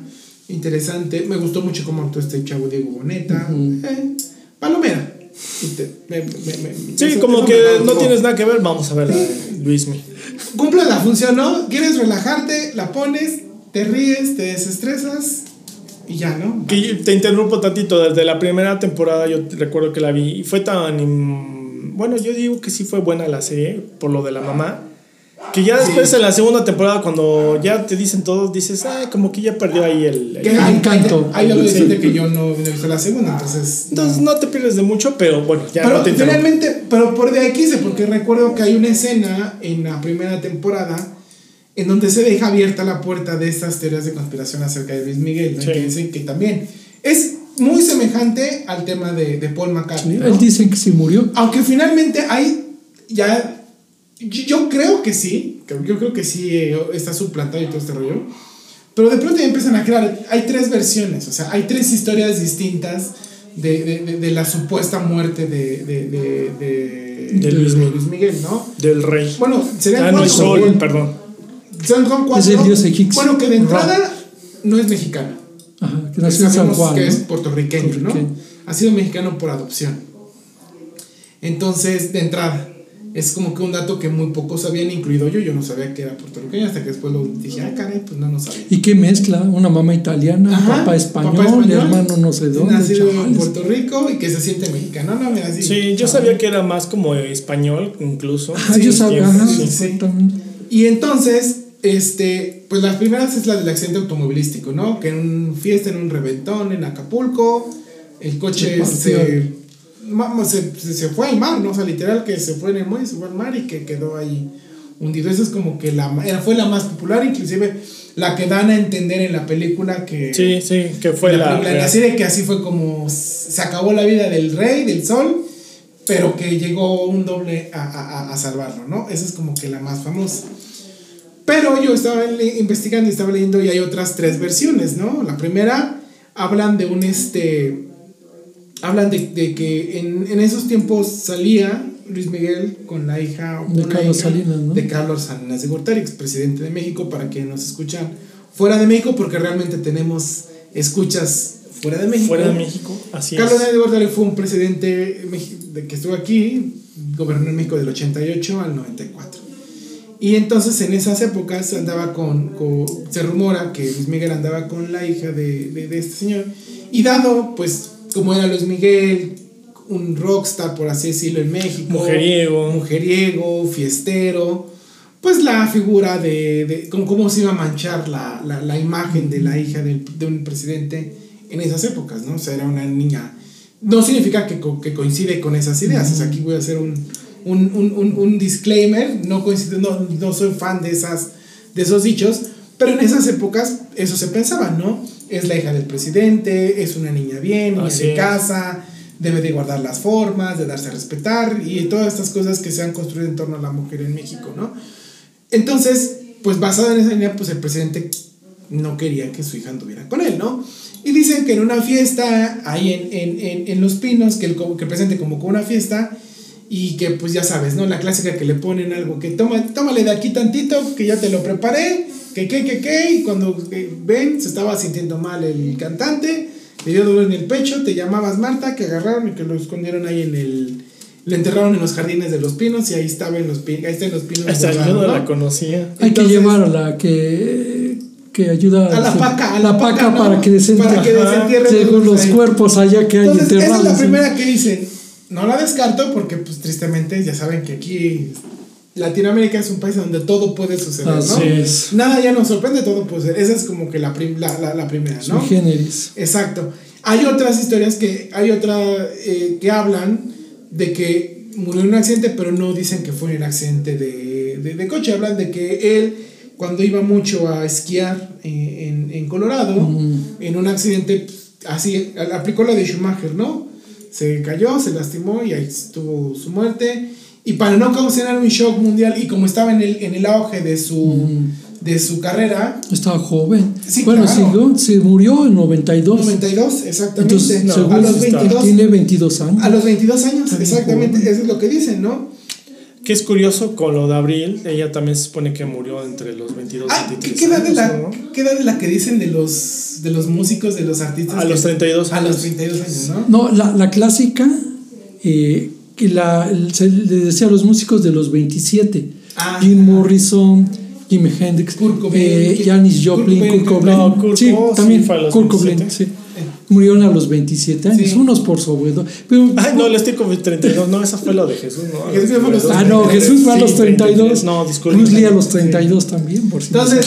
interesante, me gustó mucho cómo actuó este chavo Diego Boneta, eh, Palomera. Y te- me- me- me- Sí, eso- como eso que no tienes nada que ver, vamos a ver de Luismi. Cumple la función, ¿no? Quieres relajarte, la pones, te ríes, te desestresas y ya, ¿no? Que te interrumpo tantito, desde la primera temporada yo recuerdo que la vi y fue tan... Bueno, yo digo que sí fue buena la serie por lo de la mamá. Que ya después Sí. en la segunda temporada cuando ya te dicen todos, dices, ay, como que ya perdió ahí el... el-". Que El hay- encanto. Ahí Sí. decirte que yo no, visto la segunda, entonces. Entonces no te pierdes de mucho, pero bueno, ya pero no te finalmente, pero por de ahí quise, porque recuerdo que hay una escena en la primera temporada en donde se deja abierta la puerta de estas teorías de conspiración acerca de Luis Miguel, ¿no? Sí. que dicen que también es muy semejante al tema de, de Paul McCartney. ¿no? Él dice que sí murió. Aunque finalmente hay ya. Yo, yo creo que sí. Yo creo que sí eh, está suplantado y todo este rollo. Pero de pronto ya empiezan a crear. Hay tres versiones. O sea, hay tres historias distintas de, de, de- de la supuesta muerte de, de, Luis Miguel. ¿no? Del rey. Bueno, serían Ah, no, cuatro. sol, Bueno, perdón. Son, son cuatro. Es el dios egipcio. Bueno, que de entrada no es mexicano. Ajá, que nació en San Juan. que ¿no? es puertorriqueño, ¿no? Puertorriqueño. Ha sido mexicano por adopción. Entonces, de entrada, es como que un dato que muy pocos sabían, incluido yo. Yo no sabía que era puertorriqueño hasta que después lo dije, ah, caray, pues no, no sabía. ¿Y qué mezcla? Una mamá italiana, Ajá, papá, español, papá español, hermano no sé dónde. Nacido en. Puerto Rico y que se siente mexicano. No, mira, así. Sí, yo sabía que era más como español, incluso. Ah, Sí, yo sabía, sí. exactamente. Y entonces, este, pues las primeras es la del accidente automovilístico, ¿no? Que en un fiesta, en un reventón en Acapulco, el coche Se partió. Se, se, fue al mar, ¿no? O sea, literal que se fue en el muelle, se fue al mar y que quedó ahí hundido. Esa es como que la, fue la más popular, inclusive la que dan a entender en la película que... Sí, sí, que fue la. en la serie que así fue como se acabó la vida del rey, del sol, pero que llegó un doble a, a- a salvarlo, ¿no? Esa es como que la más famosa. Pero yo estaba investigando y estaba leyendo y hay otras tres versiones, ¿no? La primera hablan de un este. Hablan de, de que en, en esos tiempos salía Luis Miguel con la hija De una Carlos hija Salinas, ¿no? de Carlos Salinas de Gortari, expresidente de México, para que nos escuchan fuera de México, porque realmente tenemos escuchas fuera de México. Fuera de México, así Carlos es. Salinas de Gortari fue un presidente que estuvo aquí, gobernó en México del 88 al 94. Y entonces en esas épocas andaba con, con- se rumora que Luis Miguel andaba con la hija de, de, de este señor. Y dado, pues, como era Luis Miguel, un rockstar, por así decirlo, en México. Mujeriego. Mujeriego, fiestero. Pues la figura de, de cómo, cómo se iba a manchar la, la, la imagen de la hija del- de un presidente en esas épocas, ¿no? O sea, era una niña. No significa que, co- que coincide con esas ideas. O sea, aquí voy a hacer un, un, un, un, un disclaimer. No, coincide, no, no soy fan de, esas, de esos dichos. Pero en esas épocas eso se pensaba, ¿no? Es la hija del presidente, es una niña bien, niña Así de casa, debe de guardar las formas, de darse a respetar y todas estas cosas que se han construido en torno a la mujer en México, ¿no? Entonces, pues basado en esa línea, pues el presidente no quería que su hija anduviera con él, ¿no? Y dicen que en una fiesta, ahí en, en, en, en Los Pinos, que el, que el presidente convocó una fiesta y que pues ya sabes, ¿no? La clásica que le ponen algo, que toma, tómale de aquí tantito, que ya te lo preparé, que qué, que qué, y cuando eh, ven, se estaba sintiendo mal el cantante, le dio dolor en el pecho, te llamabas Marta, que agarraron y que lo escondieron ahí en el... Lo enterraron en los jardines de los pinos y ahí estaba en los, pi- ahí está en los pinos. Hasta yo no la conocía. Hay Entonces- que llevar a la que, que ayuda A la paca, a la paca paca, ¿no? para que desentierre Para que desentierre según los ahí. cuerpos allá que hay Entonces, esa es enterrados. la primera que dicen. No la descarto porque, pues, tristemente, ya saben que aquí Latinoamérica es un país donde todo puede suceder, Así ¿no? es. Nada ya nos sorprende, todo puede ser. Esa es como que la, prim- la, la, la primera, ¿no? generis. Exacto. Hay otras historias que, hay otra eh, que hablan de que murió en un accidente, pero no dicen que fue en el accidente de, de, de coche. Hablan de que él, cuando iba mucho a esquiar eh, en, en Colorado, en un accidente, pues, así, aplicó la de Schumacher, ¿no? Se cayó, se lastimó y ahí estuvo su muerte. Y para no causar un shock mundial, y como estaba en el, en el auge de su, de su carrera, Estaba joven. Sí, bueno, claro. siguió- se murió en 92. 92, exactamente. Entonces, No, según a los sí está. 22. tiene 22 años. A los 22 años, exactamente, joven. eso es lo que dicen, ¿no? Que es curioso con lo de Abril, ella también se supone que murió entre los 22 y Ah, 23 ¿qué, qué edad de años, la, ¿no? ¿Qué edad de la que dicen de los, de los músicos, de los artistas? A que- los 32 A los años. 32 años, ¿no? No, la, la clásica, eh, que la, se le decía a los músicos de los 27. Ah. Jim Morrison, Jimi Hendrix, Kurt Cobain, eh, Kurt- Janis Kurt Joplin, Cobain, Kurt Cobain. no, Kurt sí, Cobain también sí fue a los Kurt Cobain, 27. sí. Murieron a los 27 años, Sí. unos por su abuelo. Pero, Ay, no, le estoy con 32. No, esa fue lo de Jesús, ¿no? Jesús fue a los ah, no, Jesús fue a los Sí, 32. No, disculpe. Bruce Lee a los 32 también, por no Entonces,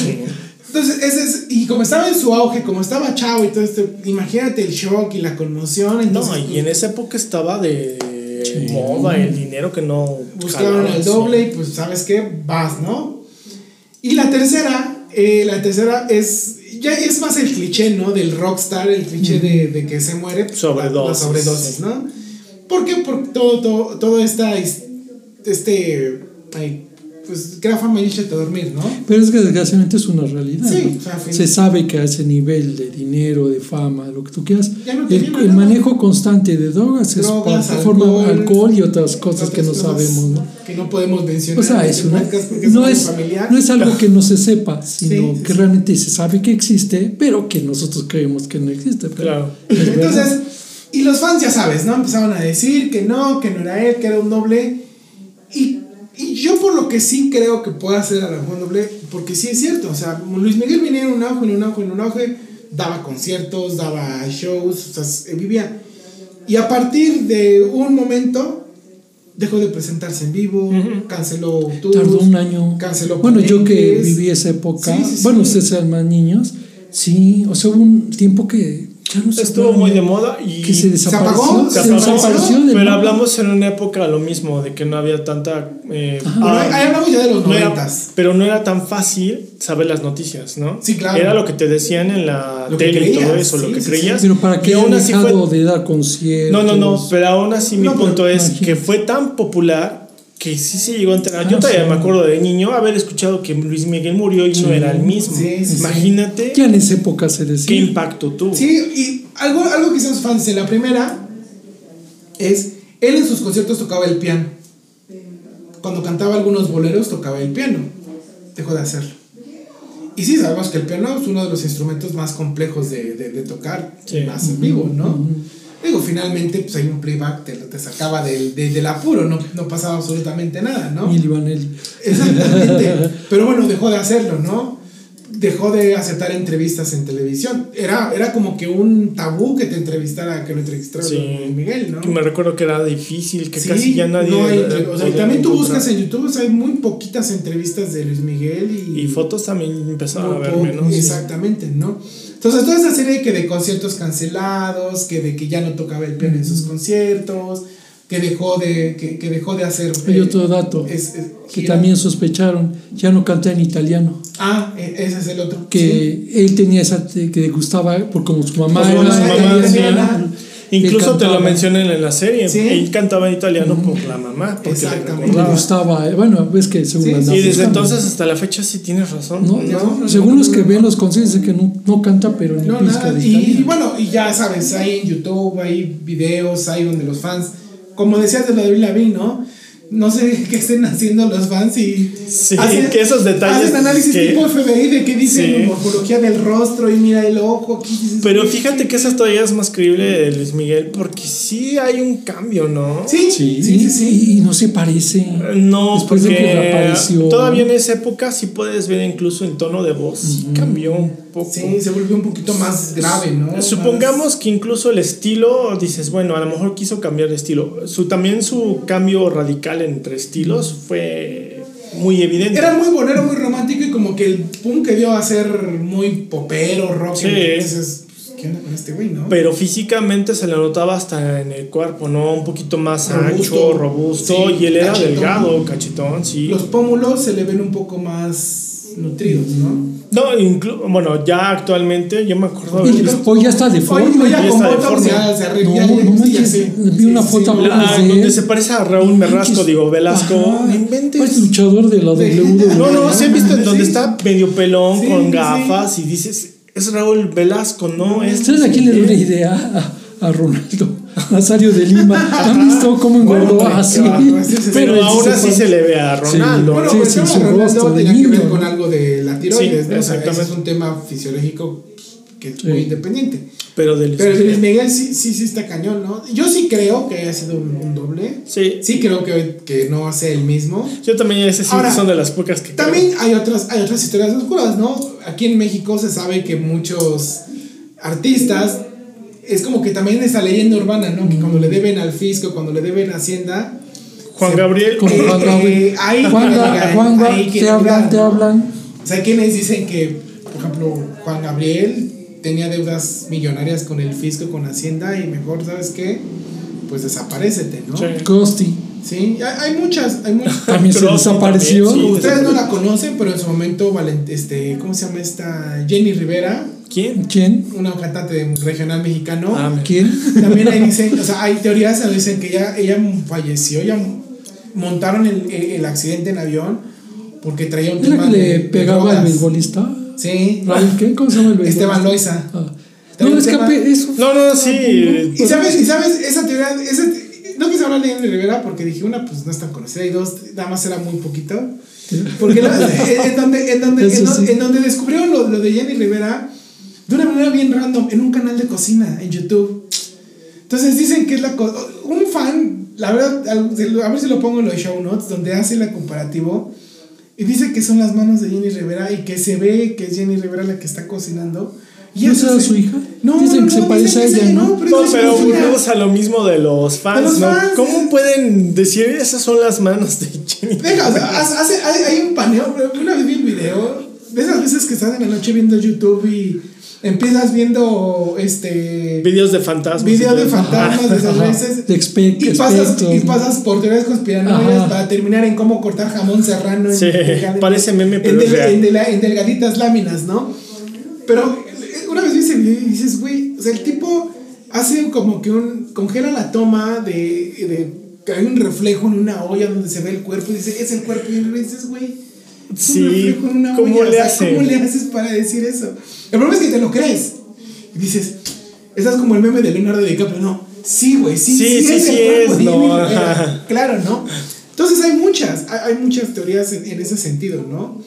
entonces ese es, y como estaba en su auge, como estaba chavo y todo esto, imagínate el shock y la conmoción, entonces No, y en esa época estaba de moda el dinero que no. buscaron el sí. doble y pues sabes qué, vas, ¿no? Y la tercera, eh, la tercera es, ya es más el cliché, ¿no? Del rockstar, el cliché de, de que se muere. Sobredosis. La sobredosis, ¿no? ¿Por qué? Por todo, todo, todo esta, is- este, ay, pues, fama y échate a dormir, ¿no? Pero es que desgraciadamente es una realidad. Sí, ¿no? o sea, Se sabe que a ese nivel de dinero, de fama, lo que tú quieras, Ya no te el, el manejo constante de drogas, Drogas, es para forma alcohol, alcohol y otras cosas que no sabemos. ¿no? Que no podemos mencionar. O sea, es una- no, algo es, familiar. no es algo que no se sepa, sino Sí, sí, que sí. realmente se sabe que existe, pero que nosotros creemos que no existe. pero Claro. Entonces, y los fans ya sabes, ¿no? Empezaron a decir que no, que no era él, que era un doble. Y, y yo por lo que sí creo que puede ser a mejor un doble, porque sí es cierto, o sea, Luis Miguel venía en un auge, en un auge, en un auge, daba conciertos, daba shows, o sea, se- vivía. Y a partir de un momento dejó de presentarse en vivo, canceló tours, Tardó un año. canceló Bueno, yo que viví esa época, Sí, sí, sí. bueno, ustedes eran más niños, sí, o sea, hubo un tiempo que ya no se Estuvo muy de- moda y que se desapareció, apagó, se, se apagó, desapareció del pero mapa. hablamos en una época lo mismo, de que no había tanta... eh, ah, ahí hablamos ya de los noventas. pero no era tan fácil saber las noticias, ¿no? Sí, claro. Era lo que te decían en la Lo tele y todo creías, eso, lo sí, que sí, creías. Pero para hayan aún así fue- de dar conciertos. No, no, no, pero aún así mi No, pero punto es imagínate. que fue tan popular que sí se llegó a enterar. Ah, Yo todavía sí. me acuerdo de niño haber escuchado que Luis Miguel murió y no era el mismo. Sí, sí, sí. Imagínate Ya en esa época se qué decía. impacto tuvo. Sí, y algo, algo que hicimos fans en la primera es, él en sus conciertos tocaba el piano. Cuando cantaba algunos boleros tocaba el piano. Dejó de hacerlo. Y sí, sabemos que el piano es uno de los instrumentos más complejos de, de- de tocar, Sí. más en vivo, ¿no? Digo, finalmente, pues hay un playback, te, te sacaba del, de- del apuro, no, no pasaba absolutamente nada, ¿no? Milli Vanilli. Exactamente. [LAUGHS] Pero bueno, dejó de hacerlo, ¿no? Dejó de aceptar entrevistas en televisión. Era, era como que un tabú que te entrevistara, que lo entrevistara Sí. Luis Miguel, ¿no? Me recuerdo que era difícil, que Sí, casi ya nadie. no hay o sea, y también tú encontrar. buscas en YouTube, o sea, hay muy poquitas entrevistas de Luis Miguel y, Y fotos también empezaron a ver menos. Exactamente, ¿no? Entonces, toda esa serie que de conciertos cancelados, que de que ya no tocaba el piano en sus conciertos, que dejó de, que, que dejó de hacer. Hay eh, otro dato es- es- que también sospecharon, ya no canta en italiano, Ah, e- ese es el otro. que Sí. él tenía esa, que le gustaba, por como su mamá era su mamá. Incluso te lo mencionan en la serie. Sí. Él cantaba en italiano por la mamá. Porque le Exactamente. Le recordaba. gustaba, eh, bueno, ves que según Sí, andaba Y desde buscando. entonces hasta la fecha sí tienes razón. No, No, según los que ven los conciertos, dice que no, no canta, pero ni No, pizca nada. de Y, italiano. bueno, y ya sabes, hay en YouTube, hay videos, hay donde los fans, como decías de lo de Bill ¿no? No sé [LAUGHS] qué estén haciendo los fans y Sí, que esos detalles hacen análisis que- tipo FBI de que dicen Sí. morfología del rostro y mira el ojo. aquí dices, Pero "Güey, fíjate que esa todavía es más creíble de Luis Miguel porque sí hay un cambio, ¿no? Sí, Sí, sí, sí. sí. y no se parece. No, Después de que porque reapareció. todavía en esa época sí puedes ver incluso en tono de voz, sí cambió un poco. Sí, se volvió un poquito más grave, ¿no? Supongamos que incluso el estilo, dices, bueno, a lo mejor quiso cambiar de estilo. Su, también su cambio radical entre estilos fue muy evidente. Era muy bonero, muy romántico y como que el punk que dio a ser muy popero, rock. Sí. Entonces, pues, ¿qué onda con este güey, no? Pero físicamente se le notaba hasta en el cuerpo, ¿no? Un poquito más Robusto. ancho, robusto. Sí, y él era cachetón. delgado, cachetón, sí. Los pómulos se le ven un poco más nutridos, ¿no? No, inclu- bueno, ya actualmente, yo me acuerdo. Hoy ya está deforme. Hoy, hoy ya está deforme. vi una foto sí, Ah, de donde él. se parece a Raúl Merrasco, digo, Velasco. Ajá. No inventes. Es luchador de la WWE. No, no, se ha visto en donde Sí. está medio pelón, Sí, con sí. gafas, y dices, es Raúl Velasco, no es. ¿Sabes a quién le dio una idea? A, a Ronaldo Nazario de Lima. ¿Han visto cómo engordó Bueno, así? es- Pero él sí se le ve a Ronaldo. Bueno, Sí, pues sí, su rostro de tenía que ver niño, con algo de la tiroides, Sí, ¿no? O sea, ese es un tema fisiológico que es Sí. muy independiente. Pero del. Pero el de Luis Miguel sí, sí, sí está cañón, ¿no? Yo sí creo que haya sido un, un doble. Sí. Sí creo que, que no sea el mismo. Yo también, ese sí Ahora, son de las pocas que. creo. También hay otras, hay otras historias oscuras, ¿no? Aquí en México se sabe que muchos artistas es como que también esa leyenda urbana, ¿no? Que cuando le deben al fisco, cuando le deben a Hacienda. Juan se- Gabriel. Como Eh, Juan eh, Gabriel. ahí Juan, Juan Ga- ahí te hablan, te hablan. O sea, hay quienes dicen que, por ejemplo, Juan Gabriel tenía deudas millonarias con el fisco, con Hacienda, y mejor, ¿sabes qué? Pues desaparecete, ¿no? Sí. Costi. Sí, hay, muchas, hay muchas. [LAUGHS] También se desapareció. también, sí. Ustedes no la conocen, pero en su momento, Valent- este, ¿cómo se llama esta? Jenny Rivera, ¿Quién? ¿Quién? una cantante de regional mexicano. Ah, ¿Quién? [LAUGHS] También ahí dicen, o sea, hay teorías que dicen que ella, ella falleció, ya montaron el, el accidente en avión porque traía un ¿Es la tema que de- le de pegaba al beisbolista? Sí. ¿Cómo se llama el beisbolista? Esteban Loaiza. Ah. No, eso. No, no, sí. Y sabes, y sabes, esa teoría, esa, no quise hablar de Jenny Rivera porque dije, una, pues no es tan conocida, y dos, nada más era muy poquito. Porque la- [LAUGHS] en, donde, en, donde, en, donde- en donde descubrieron lo, lo de Jenny Rivera de una manera bien random en un canal de cocina en YouTube. Entonces dicen que es la co- un fan, la verdad, a ver si lo pongo en los show notes, donde hace el comparativo y dice que son las manos de Jenny Rivera y que se ve que es Jenny Rivera la que está cocinando. Y ¿No eso será se- su hija? No, Dicen no, que se no, parece a ella, ¿no? pero es volvemos a lo mismo de los fans, ¿no? fans. ¿Cómo pueden decir esas son las manos de Jenny? Venga, o sea, hace- hace- hay, hay un paneo, una vez vi un video, de esas veces que estás en la noche viendo YouTube y empiezas viendo este Videos de fantasmas. videos de fantasmas de esas veces y pasas, y pasas por teorías conspiranoias Ajá. para terminar en cómo cortar jamón serrano en, Sí, en- parece meme, pero es del- real. en dela- en delgaditas láminas, ¿no? Pero video y dices, güey, o sea, el tipo hace como que un congela la toma de, de que hay un reflejo en una olla donde se ve el cuerpo y dice, es el cuerpo y dices, güey, un Sí, reflejo en una ¿cómo olla, le o sea? ¿Cómo le haces para decir eso? El problema es que te lo crees. Y dices, estás como el meme de Leonardo DiCaprio, no. Sí, güey, sí, Sí, sí, sí, es sí el es, no. Claro, ¿no? Entonces hay muchas, hay, hay muchas teorías en, en ese sentido, ¿no?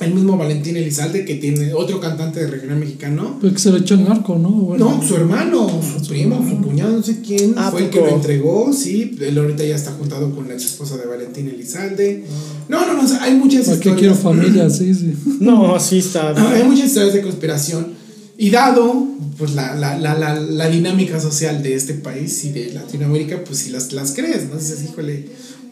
El mismo Valentín Elizalde, que tiene otro cantante de regional mexicano. Porque se lo echó el narco, ¿no? Bueno, No, su hermano, su primo, su cuñado, no sé quién, Ah, fue el que lo entregó, sí. Él ahorita ya está juntado con la ex esposa de Valentín Elizalde. No, no, no, o sea, hay muchas ¿Para qué historias. quiero familia? Sí, sí. No, sí está. Ah, Hay muchas historias de conspiración. Y dado pues, la, la, la, la, la dinámica social de este país y de Latinoamérica, pues si las, las crees, ¿no? Dices, híjole,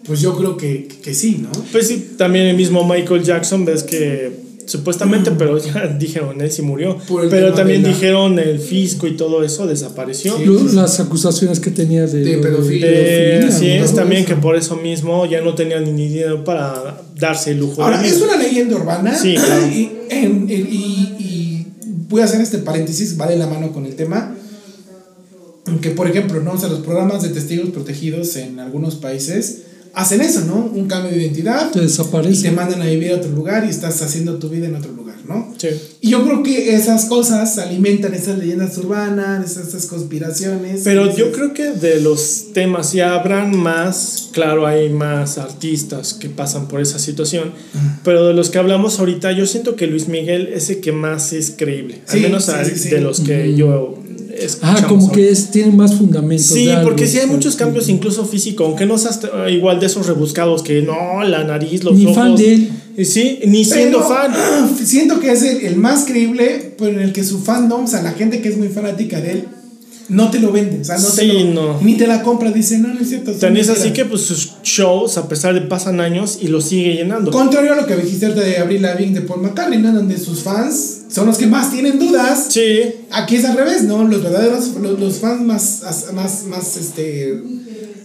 pues yo creo que, que sí, ¿no? Pues sí, también el mismo Michael Jackson, ves que supuestamente, pero ya [LAUGHS] dijeron, él sí murió. Pero también de la- dijeron el fisco y todo eso desapareció. Sí. Lo- las acusaciones que tenía de, De pedofilia. Así ¿no? es, también eso. que por eso mismo ya no tenían ni dinero para darse el lujo Ahora, de es una leyenda urbana. Sí, claro. Y, en- en- y voy a hacer este paréntesis, va de la mano con el tema. Que, por ejemplo, ¿no? O sea, los programas de testigos protegidos en algunos países hacen eso, ¿no? Un cambio de identidad. Te y te desaparece. mandan a vivir a otro lugar y estás haciendo tu vida en otro lugar, ¿no? Sí. Y yo creo que esas cosas alimentan esas leyendas urbanas, esas, conspiraciones. Pero Esas- yo creo que de los temas ya habrán más, claro, hay más artistas que pasan por esa situación, pero de los que hablamos ahorita, yo siento que Luis Miguel es el que más es creíble, al menos sí, sí. de los que yo Ah, como que es, tiene más fundamentos. Sí, algo. porque sí hay muchos Sí. cambios, incluso físico, aunque no seas eh, igual de esos rebuscados que no, la nariz, los Ni ojos. fan de él. Sí, ni siendo fan. [CLEARS THROAT] Siento que es el, el más creíble, pero en el que su fandom, o sea, la gente que es muy fanática de él, no te lo vende. O sea, no te Sí, lo, no. Ni te la compra, dice, no, no es cierto. Tan es mentira". así que pues sus shows, a pesar de pasan años, y los sigue llenando. Contrario a lo que dijiste de Avril Lavigne de Paul McCartney, ¿no? Donde sus fans son los que más tienen dudas. Sí, Aquí es al revés, ¿no? Los verdaderos, los, los fans más, más, más, este,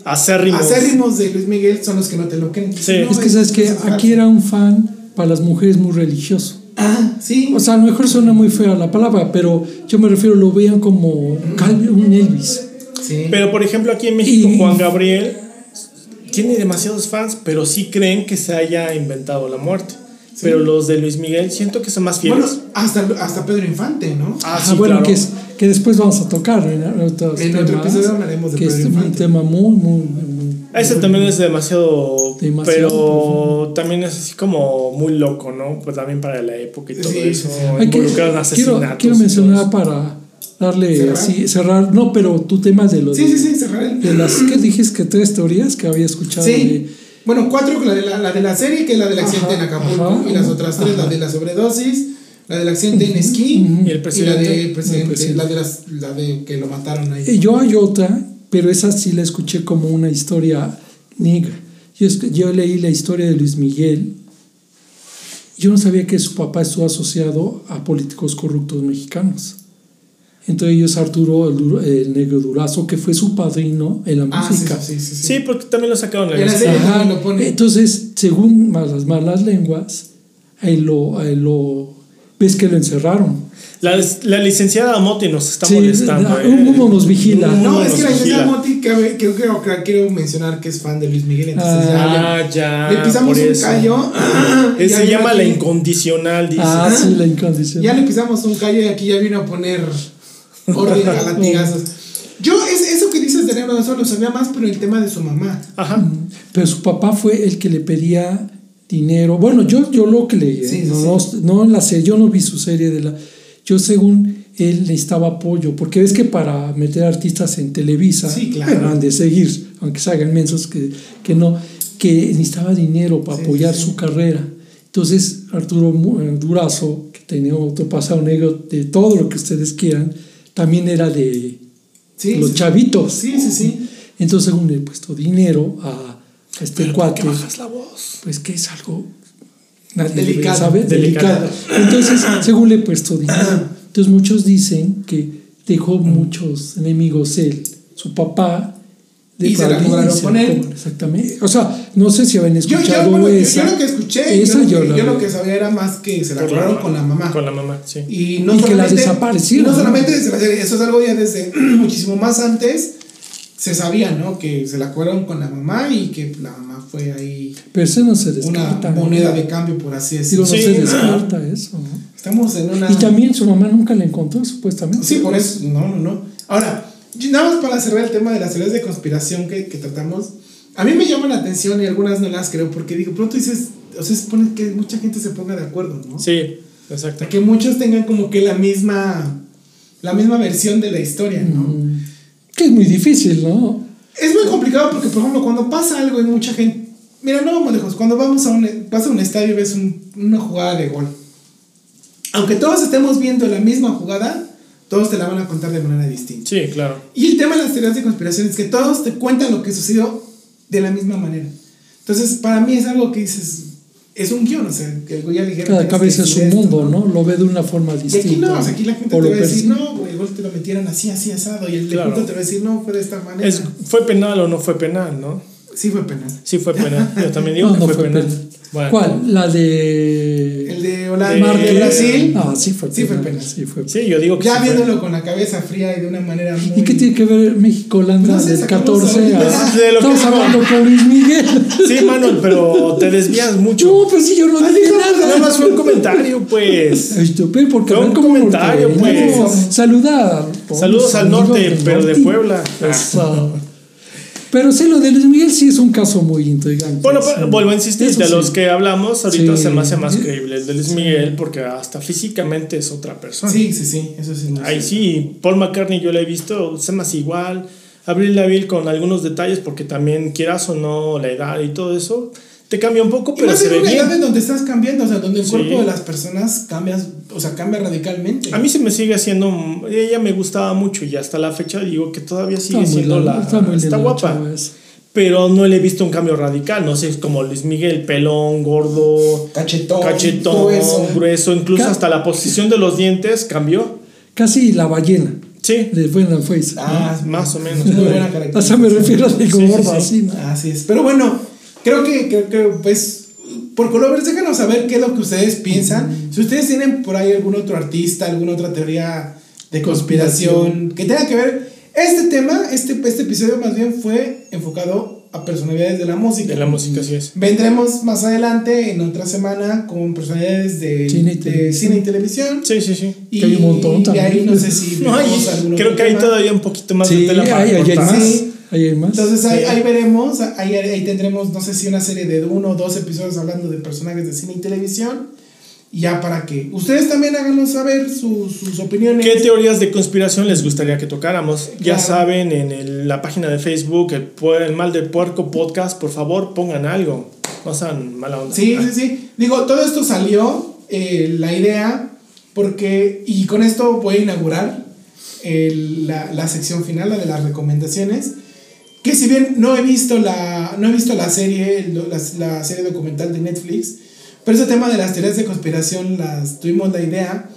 acérrimos. acérrimos de Luis Miguel son los que no te lo creen. Sí. No, Es que sabes que aquí era un fan para las mujeres muy religioso. Ah, [CLEARS THROAT] sí. O sea, a lo mejor suena muy fea la palabra, pero yo me refiero, lo veían como Calvin, un Elvis. sí. Pero por ejemplo aquí en México Y- Juan Gabriel tiene demasiados fans, pero sí creen que se haya inventado la muerte. Pero los de Luis Miguel siento que son más fieles. bueno, hasta, hasta Pedro Infante, ¿no? ah, Ah, sí, bueno, claro. que, es, que después vamos a tocar en En otro episodio hablaremos de que es Pedro un Infante. tema muy, muy, muy- Ese también es demasiado, Demasiado pero también es así como muy loco, ¿no? Pues también para la época y todo Sí, eso. sí, sí. Hay que- Involucraron quiero, asesinatos. quiero todo mencionar para darle ¿Cerrar? así, cerrar, no, pero tu tema de los Sí, sí, sí, cerrar el. de las que dijiste que tres teorías que había escuchado Sí. de- Bueno, cuatro, la de la, la de la serie, que es la del accidente Ajá, en Acapulco, ajá, y las otras tres, la de la sobredosis, la del accidente en esquí, Y el y la presidente. de presidente, El presidente. la de las, la de que lo mataron ahí. Y yo hay otra, pero esa sí la escuché como una historia negra. Yo, es- yo leí la historia de Luis Miguel. Yo no sabía que su papá estuvo asociado a políticos corruptos mexicanos. Entre ellos Arturo el, Duro- el Negro Durazo, que fue su padrino en la Ah, música. sí, sí, sí. Sí, porque también lo sacaron la Ajá. lo pone. Entonces, según las malas lenguas, ahí lo, ahí lo ves que lo encerraron. La, la licenciada Moti nos está Sí, molestando. da- ¿eh? uno nos vigila. No, es que la licenciada. Moti, que, que, que- que quiero mencionar que es fan de Luis Miguel, entonces Ah, ya, ya. le, pisamos un eso. callo. [CLEARS THROAT] Y Se ya llama la incondicional, dice. Ah, sí, la Ya incondicional. le pisamos un callo y aquí ya vino a poner orden a latigazos. [LAUGHS] Yo, es, eso que dices de Negro eso lo sabía más, pero el tema de su mamá. Ajá. Pero su papá fue el que le pedía dinero. Bueno, yo, yo lo que leí, ¿eh? Sí, no, sí. no, en la serie, yo no vi su serie de la. Yo según él necesitaba apoyo, porque ves que para meter artistas en Televisa, Sí, claro. [LAUGHS] de seguir, aunque se hagan mensos que, que no, que necesitaba dinero para apoyar su carrera. Entonces Arturo eh, Durazo, que tenía otro pasado negro de todo lo que ustedes quieran, también era de los chavitos. Sí, sí, sí. Entonces, según le he puesto dinero a este Pero ¿por cuate, qué bajas la voz? pues que es algo nadie Delicado. saber, Delicado. delicado. Entonces, [COUGHS] según le he puesto dinero. Entonces, muchos dicen que dejó muchos enemigos él, su papá. Y se la cobraron con él. Exactamente. O sea, no sé si habían Yo, escuchado yo, bueno, yo- esa. yo lo que escuché, esa yo, yo lo yo lo que sabía era más que se la cobraron con la mamá. Con la mamá, sí. Y, no Y que la solamente- desaparecieron, No ¿no? solamente eso es algo ya desde [CLEARS THROAT] muchísimo más antes se sabía, ¿no? Que se la cobraron con la mamá y que la mamá fue ahí Pero ese no se una descarta. ¿no? moneda de cambio, por así decirlo. no Sí. se descarta eso. ¿no? Estamos en una. Y también su mamá nunca la encontró, supuestamente. Sí, por eso. No, no, no. Ahora, nada más para cerrar el tema de las teorías de conspiración que, que tratamos. A mí me llama la atención y algunas no las creo porque digo, pronto dices, o sea, se supone que mucha gente se ponga de acuerdo, ¿no? Sí, exacto. Que muchos tengan como que la misma, la misma versión de la historia, ¿no? Mm, Que es muy difícil, ¿no? Es muy complicado porque, por ejemplo, cuando pasa algo y mucha gente. Mira, no vamos lejos. Cuando vamos a un, vas a un estadio y ves un- una jugada de gol. Aunque todos estemos viendo la misma jugada, todos te la van a contar de manera distinta. Sí, claro. Y el tema de las teorías de conspiración es que todos te cuentan lo que sucedió de la misma manera. Entonces, para mí es algo que dices. Es un guion, o sea, que ya dijeron. Cada que cabeza es un esto, mundo, ¿no? Lo ve de una forma Y distinta. aquí no, o sea, aquí la gente te va a decir, no, güey, el gol te lo metieron así, así, asado. Y el de Claro. punto te va a decir, no, fue de esta manera. Es, ¿Fue penal o no fue penal, no? Sí, fue penal. Sí fue penal. Yo también digo [LAUGHS] No, que no fue, fue penal. penal. Bueno. ¿Cuál? La de. El de Holanda, De- Mar de Brasil. Ah, sí fue Sí fue penal. penal. Sí fue Sí, yo digo que Ya sí viéndolo con la cabeza fría y de una manera muy. ¿Y qué tiene que ver México-Holanda No del sacamos 14 a.? [LAUGHS] De lo que Estamos dijo. hablando con Luis Miguel. Sí, Manuel, pero te desvías mucho. No, pues sí, yo no dije Nada nada. más fue un comentario, pues. [LAUGHS] Estupendo, porque Fue un comentario, pues. Saluda. a Saludos al norte, pero de. Puebla. Eso. Pero sí, lo de Luis Miguel sí es un caso muy intrigante. Bueno, pero vuelvo a insistir, Eso de sí. los que hablamos, ahorita Sí. se me hace más creíble el de Luis Miguel, porque hasta físicamente es otra persona. Sí, sí, sí, eso sí. es muy Ahí sí, Paul McCartney yo lo he visto, se más igual. Abril Lavigne con algunos detalles, porque también quieras o no, la edad y todo eso, te cambia un poco, Y pero más se en ve una edad bien. en donde estás cambiando, o sea, donde el Sí. cuerpo de las personas cambia, o sea, cambia radicalmente. A mí se me sigue haciendo, ella me gustaba mucho y hasta la fecha digo que todavía Está sigue muy siendo linda, la... está muy la guapa. Pero no le he visto un cambio radical, no sé, es como Luis Miguel, pelón, gordo, Cachetón, cachetón, grueso. grueso, incluso Ca- hasta la posición de los dientes cambió. Casi la ballena Sí, de Brendan Fraser. Ah, más o menos. Muy buena O característica. sea, me refiero a de sí. así, ¿no? Así es. Pero bueno, creo que, creo que pues, por Colovers, déjanos saber qué es lo que ustedes piensan. Si ustedes tienen por ahí algún otro artista, alguna otra teoría de conspiración que tenga que ver. Este tema, este, este episodio más bien fue enfocado a personalidades de la música. De la música, sí es. Vendremos más adelante, en otra semana, con personalidades de Cine y de televisión. cine y televisión. Sí, sí, sí. Y Que hay un montón de ahí también. no sé si [LAUGHS] No, ahí, algún creo que hay tema. todavía un poquito más Sí, de tela para hay, hay, hay. Sí. Ahí hay más. Entonces ahí, Sí. ahí veremos, ahí, ahí tendremos, no sé si una serie de uno o dos episodios hablando de personajes de cine y televisión. Ya para que ustedes también háganos saber sus, sus opiniones. ¿Qué teorías de conspiración les gustaría que tocáramos? Ya Claro. saben, en el- la página de Facebook, el, el Mal del Puerco Podcast, por favor, pongan algo. No sean mala onda. Sí, sí, sí. Digo, todo esto salió, eh, la idea, porque, y con esto voy a inaugurar el- la, la sección final, la de las recomendaciones. Que si bien no he visto la, no he visto la serie, la, la serie documental de Netflix, pero ese tema de las teorías de conspiración las tuvimos la idea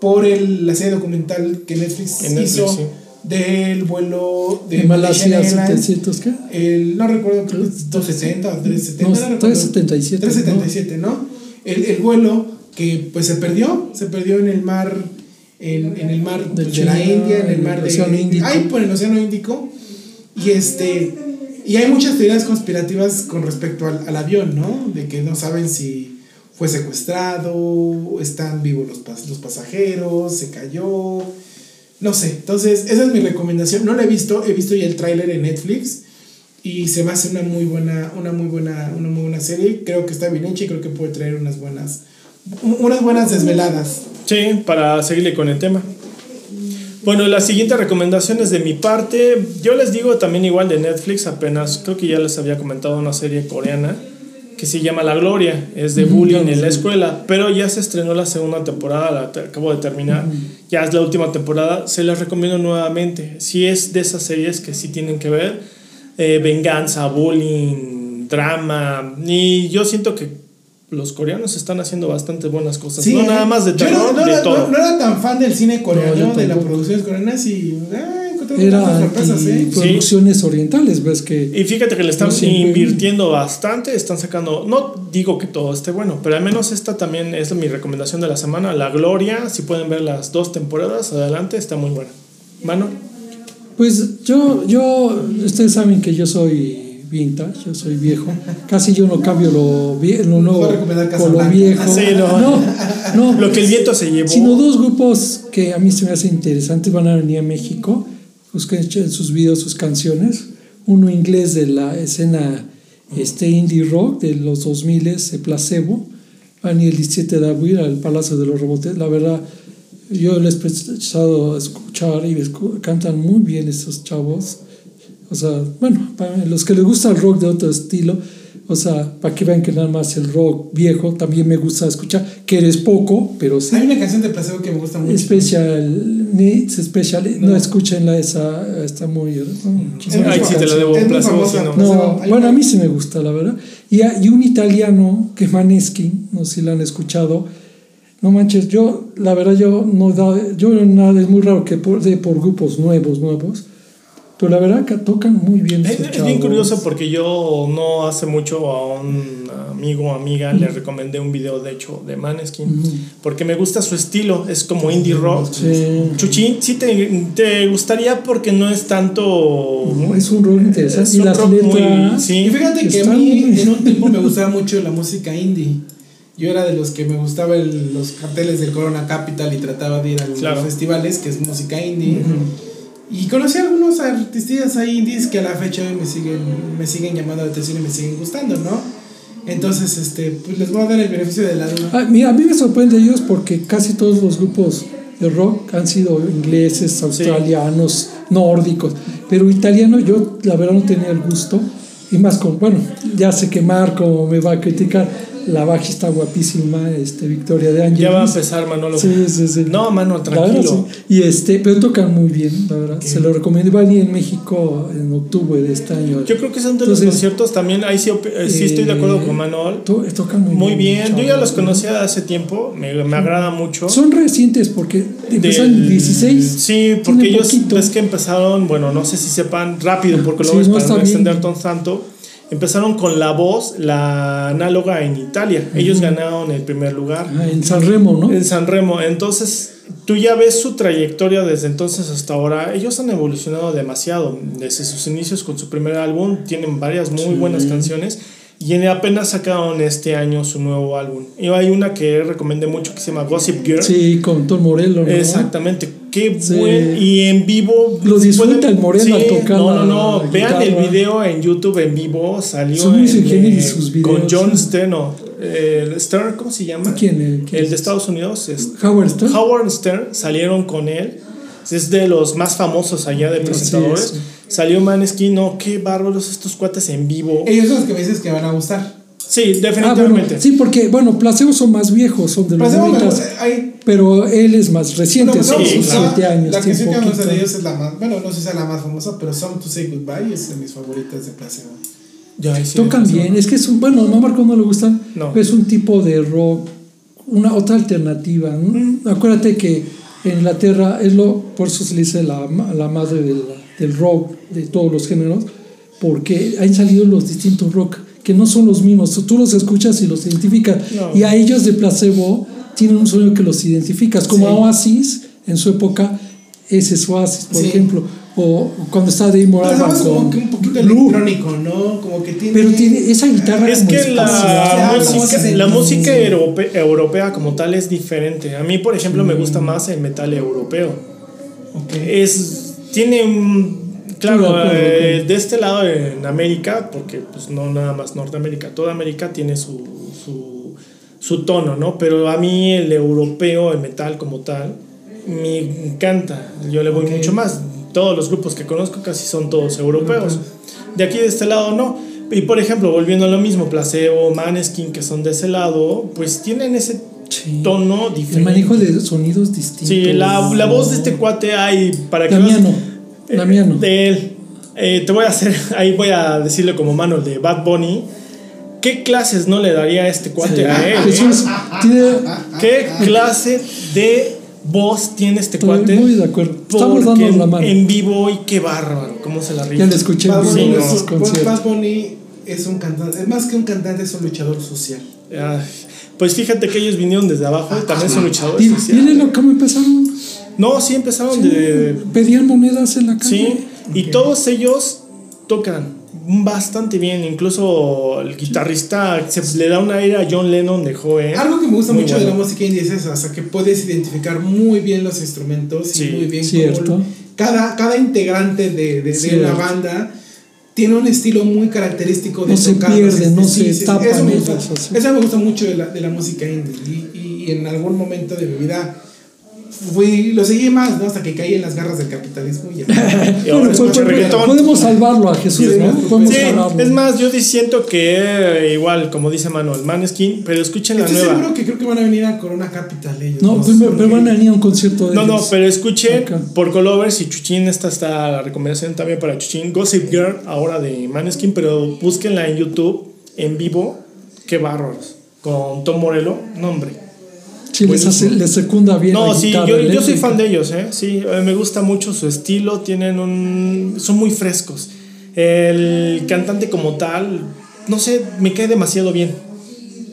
por el, la serie documental que Netflix, Netflix, hizo sí. del vuelo de De Malasia Malaysian Airlines. 700, ¿qué? El, no recuerdo, creo que es 270 o 370. No, recuerdo. 377, 377, ¿no? El, el vuelo que pues se perdió, se perdió en el mar, en, en el mar De pues, de, la China, India, en el mar el de Océano Índico. Ay, por el Océano Índico. Y este y hay muchas teorías conspirativas con respecto al, al avión, ¿no? De que no saben si fue secuestrado, están vivos los, pas- los pasajeros, se cayó. No sé, entonces esa es mi recomendación. No la he visto, he visto ya el tráiler en Netflix y se me hace una muy buena, una muy buena, una muy buena serie. Creo que está bien hecha y creo que puede traer unas buenas, unas buenas desveladas. Sí, para seguirle con el tema. Bueno, la siguiente recomendación es de mi parte. Yo les digo también igual de Netflix, apenas creo que ya les había comentado una serie coreana que se llama La Gloria, es de Ujú, bullying en la escuela, pero ya se estrenó la segunda temporada, la te- acabo de terminar, ya es la última temporada, se las recomiendo nuevamente. Si es de esas series que sí tienen que ver, eh, venganza, bullying, drama, y yo siento que los coreanos están haciendo bastante buenas cosas, no ¿eh? nada más de Yo terror, no, no de era, todo. no- no era tan fan del cine coreano, de las producciones coreanas y ay, encontré Era muchas sorpresas, ¿eh? producciones orientales, ves que Y fíjate que le están invirtiendo bastante, están sacando, no digo que todo esté bueno, pero al menos esta también es mi recomendación de la semana, La Gloria, si pueden ver las dos temporadas, adelante, está muy buena. Mano, Pues yo, yo, ustedes saben que yo soy vintage, yo soy viejo. Casi yo no cambio lo, vie- lo nuevo con lo viejo. Sí, no. no, no, lo que el viento se llevó. sino dos grupos que a mí se me hacen interesantes van a venir a México. Busquen en sus videos sus canciones. Uno inglés de la escena este indie rock de los 2000 es Placebo. Van a ir el 17 de abril al Palacio de los Rebotes. La verdad, yo les he empezado a escuchar y cantan muy bien esos chavos. O sea, bueno, para los que les gusta el rock de otro estilo, o sea, para que vean que nada más el rock viejo también me gusta escuchar, que eres poco, pero sí. Hay una canción de Placebo que me gusta mucho. Special Needs, Special, no, escuchenla, esa está muy. muy Ay, sí, te la debo, Placebo, sí, no. No, bueno, a mí sí me gusta, la verdad. Y, y un italiano que es Maneskin, no sé si la han escuchado. No manches, yo, la verdad, yo no da, yo nada, es muy raro que por, de por grupos nuevos, nuevos. Pero la verdad que tocan muy bien. Es, es bien curioso porque yo no hace mucho a un amigo o amiga le recomendé un video de hecho de Maneskin porque me gusta su estilo, es como indie rock. Sí. Chuchín, sí te, te gustaría porque no es tanto... Es un rol interesante. Es y un las rock muy- sí. Y fíjate que a mí en un tiempo me gustaba [LAUGHS] mucho la música indie. Yo era de los que me gustaba el- los carteles del Corona Capital y trataba de ir a los Claro. festivales, que es música indie. Y conocí a algunos artistas ahí indies que a la fecha hoy me siguen, me siguen llamando la atención y me siguen gustando, ¿no? Entonces, este, pues les voy a dar el beneficio de la duda. Ah, mira, a mí me sorprende ellos porque casi todos los grupos de rock han sido ingleses, australianos, nórdicos, pero italiano yo la verdad no tenía el gusto y más con, bueno, ya sé que Marco me va a criticar, la bajista guapísima, este, Victoria de Ángeles. Ya va a empezar Manolo. Sí, sí, sí. No, mano, La verdad, tranquilo. sí. Y este, pero tocan muy bien, la verdad. Se lo recomiendo. Va a venir en México en octubre de este año. Yo creo que son de los conciertos también, ahí sí, eh, sí estoy de acuerdo con Manuel. To- tocan muy, Muy bien, yo ya los ¿no? conocía hace tiempo, me, me agrada mucho. Son recientes porque empezaron en Del- 16. Sí, porque ellos es que empezaron, bueno, no sé si sepan rápido, porque Sí, luego es no, para está no bien. extender tan tanto. Empezaron con la voz, la análoga en Italia. Ellos ganaron el primer lugar Ah, en San Remo, ¿no? en San Remo. Entonces, tú ya ves su trayectoria desde entonces hasta ahora. Ellos han evolucionado demasiado. Desde sus inicios con su primer álbum, tienen varias muy buenas canciones. Y en- apenas sacaron este año su nuevo álbum. Y hay una que recomendé mucho que se llama Gossip Girl. Sí, con Tom Morello, ¿no? Exactamente, qué Sí. buen. Y en vivo. Lo disfruta el Moreno al tocar No, no, la no. Vean el guitarra. video en YouTube en vivo. Salió Son en, eh, sus videos, con John sí. Stern. el ¿cómo se llama? ¿Quién? ¿Quién El de Estados Unidos. es- Howard Stern. Howard Stern salieron con él. Es de los más famosos allá de presentadores. sí. Salió Maneskin, no, qué bárbaros estos cuates en vivo. Ellos son los que me dices que van a gustar. Sí, Ah, bueno, definitivamente. sí, porque, bueno, Placebo son más viejos, son de los Placebo me 90, gusta, hay- pero él es más reciente, son sí, sus claro. 7 años. La canción que poquito. de ellos es la más, bueno, no sé si sea la más famosa, pero Song to Say Goodbye es de mis favoritas de Placebo. Ya, ahí sí, Tocan bien, es que es un, bueno, no a Marco no le gustan, No. pero es un tipo de rock una otra alternativa. ¿no? Acuérdate que en Inglaterra es lo, por eso se le dice la, la madre del, del rock, de todos los géneros, porque han salido los distintos rock, que no son los mismos. Tú los escuchas y los identificas. No. Y a ellos de placebo tienen un sonido que los identificas, como Sí. a Oasis en su época, ese es Oasis, por Sí. ejemplo, o cuando está Dave Morales además como con que un poquito Blue. electrónico, ¿no? Como que tiene... Pero tiene esa guitarra Es como que la música, la música europe- europea como tal es diferente. A mí, por ejemplo, me gusta más el metal europeo. Ok. Es, tiene un... Claro, eh, de este lado en América, porque pues no nada más Norteamérica, toda América tiene su, su, su tono, ¿no? Pero a mí el europeo, el metal como tal, me encanta. Yo le voy mucho más. Todos los grupos que conozco casi son todos europeos. De aquí de este lado no. Y por ejemplo, volviendo a lo mismo, Placebo, Maneskin, que son de ese lado, pues tienen ese Sí. tono diferente. El manejo de sonidos distintos. Sí, la, la voz de este cuate hay para que Damiano. veas- eh, Damiano. de él. Eh, te voy a hacer, [LAUGHS] ahí voy a decirle como mano de Bad Bunny. ¿Qué clases no le daría a este cuate a él? eh? Jesús tiene. ¿Qué clase de voz tiene este Estoy cuate? muy de acuerdo. Estamos dando la mano. en vivo y qué bárbaro, cómo se la rifa. Ya lo escuché en Bad vivo Bunny, en es esos un- conciertos. Bad Bunny es un cantante, es más que un cantante, es un luchador social. Ay, pues fíjate que ellos vinieron desde abajo y también son luchadores miren cómo empezaron. No, sí empezaron de, Pedían monedas en la calle. Sí, y todos ellos tocan bastante bien. Incluso el guitarrista se le da una aire a John Lennon de joven. Algo que me gusta Muy mucho de la bueno. música indie es eso, o sea, que puedes identificar muy bien los instrumentos Sí, y muy bien cierto. cómo cada, cada integrante de, de, de una banda tiene un estilo muy característico de No se pierde, no se eso tapan me gusta, eso me gusta mucho de la, de la música indie. Y- y en algún momento de mi vida fui, lo seguí más, ¿no? Hasta que caí en las garras del capitalismo y ya. [LAUGHS] Y ahora Bueno, pues, pues, reggaetón. podemos salvarlo a Jesús, Sí, ¿no? sí, Podemos Sí, salvarlo. es más, yo siento que eh, igual, como dice Manuel, Maneskin, pero escuchen la Estoy nueva. seguro que creo que van a venir a Corona Capital ellos. No, sé pero, van a venir a un concierto de No, no, pero escuchen Acá. por Colovers y Chuchín. Esta está la recomendación también para Chuchín. Gossip Girl, ahora de Maneskin, pero búsquenla en YouTube en vivo. Qué bárbaros. Con Tom Morello, no, hombre. Sí, les, hace, les secunda bien. No, la sí, yo, yo soy fan de ellos, ¿eh? Sí, eh, me gusta mucho su estilo, tienen un... son muy frescos. El cantante como tal, no sé, me cae demasiado bien.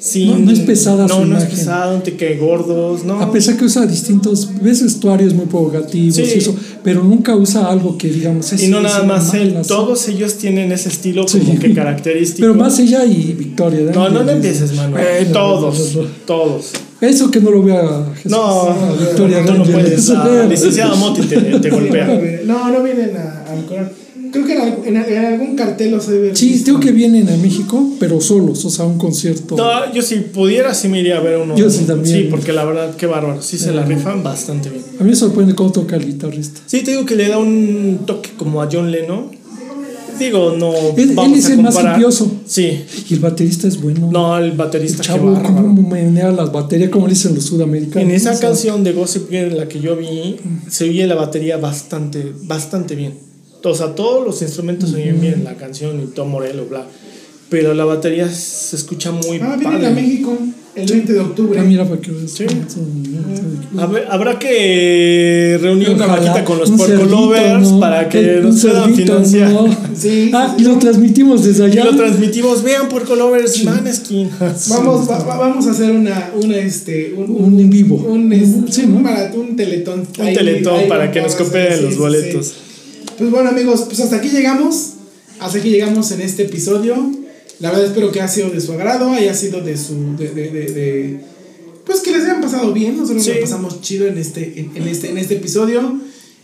Sí, No- no es pesada No, su no es imagen. pesado, no te cae gordos, no. A pesar que usa distintos, ves vestuarios muy provocativos Sí. y eso, pero nunca usa algo que digamos es y no es nada más él, así. todos ellos tienen ese estilo Sí. como que [LAUGHS] característico. Pero más ella y Victoria. ¿eh? No, no, no empieces, Manuel. Todos, no, no, no. todos. Eso que no lo vea Jesús. No, Ah, Victoria no Rangel. puedes. [LAUGHS] La licenciada Moti te, te [LAUGHS] golpea. No, no vienen a, Corona. Creo que en, al- en, en algún cartel los he visto. Sí, tengo que vienen a México, pero solos, o sea, un concierto. No, yo si pudiera, sí me iría a ver uno. Yo sí también. Sí, porque la verdad, qué bárbaro. Sí se la rifan bastante bien. A mí me sorprende cómo toca el guitarrista. Sí, te digo que le da un toque como a John Lennon. Digo, no. Él, es a el más hippioso. Sí. Y el baterista es bueno. No, el baterista, chavo, cómo menea las baterías, como le dicen los sudamericanos. En esa O sea, canción de Gossip Girl, en la que yo vi, se oye la batería bastante, bastante bien. O sea, todos los instrumentos se oyen bien, la canción y Tom Morello, bla. Pero la batería se escucha muy Ah, vienen padre. a México el 20 de octubre. Ah, mira para que. Sí. Habrá, habrá que reunir una vaquita con los un Porco cerdito, Lovers ¿no? para que nos puedan financiar. ¿no? Sí, Ah, sí, y lo transmitimos desde Y allá. lo transmitimos, vean Porco Lovers, Maneskin. [LAUGHS] Vamos, va- va- vamos a hacer una, una este, un, Un en vivo. un, Un- sí, un ¿no? maratón, un teletón. Un Ahí- teletón ahí para que nos cooperen sí, los sí, boletos. Pues bueno amigos, pues hasta aquí llegamos. Hasta aquí llegamos en este episodio. La verdad espero que haya sido de su agrado, haya sido de su... De, de, de- de- pues que les hayan pasado bien, nosotros Sí. nos pasamos chido en este, en, en este, en este episodio.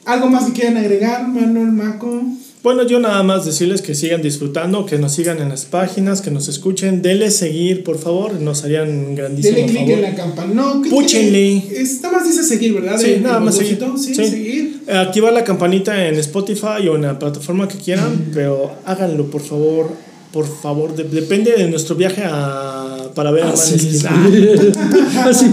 ¿Algo más que quieran agregar, Manuel Maco? Bueno, yo nada más decirles que sigan disfrutando, que nos sigan en las páginas, que nos escuchen, denle seguir, por favor, nos harían grandísimo Denle favor. en la campana. No, clic Púchenle. en- es- nada más dice seguir, ¿verdad? Sí, El- nada el más seguir. Sí, Sí. seguir. Activar la campanita en Spotify o en la plataforma que quieran, pero háganlo, por favor. Por favor, de- depende de nuestro viaje a, para ver a. Ah, [LAUGHS] Así,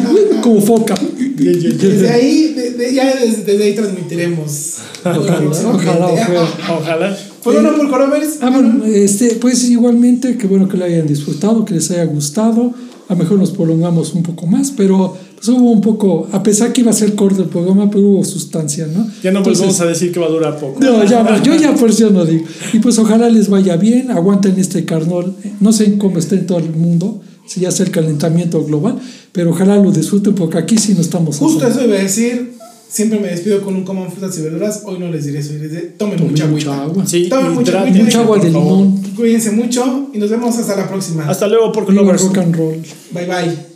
como foca. Desde ahí, de- de- ya desde, desde ahí transmitiremos. [LAUGHS] Ojalá, ojalá, ojalá. Ojalá. Pues bueno, por Corovers. Ah, bueno, este, pues igualmente, que bueno que lo hayan disfrutado, que les haya gustado. a lo mejor nos prolongamos un poco más, pero pues hubo un poco, a pesar que iba a ser corto el programa, pero hubo sustancia, ¿no? Ya no Entonces, volvemos a decir que va a durar poco. no, ya no, yo ya [LAUGHS] por eso no digo. Y pues ojalá les vaya bien, aguanten este carnal. No sé cómo está en todo el mundo, si ya es el calentamiento global, pero ojalá lo disfruten porque aquí sí no estamos Justo asando. eso iba a decir. Siempre me despido con un coman frutas y verduras. Hoy no les diré eso. Les diré, tomen Tomen mucha mucha agua. Sí, Tomen mucha agüita. Mucha agua de limón. Cuídense mucho y nos vemos hasta la próxima. Hasta luego por Viva Lovers. rock and roll. Bye bye.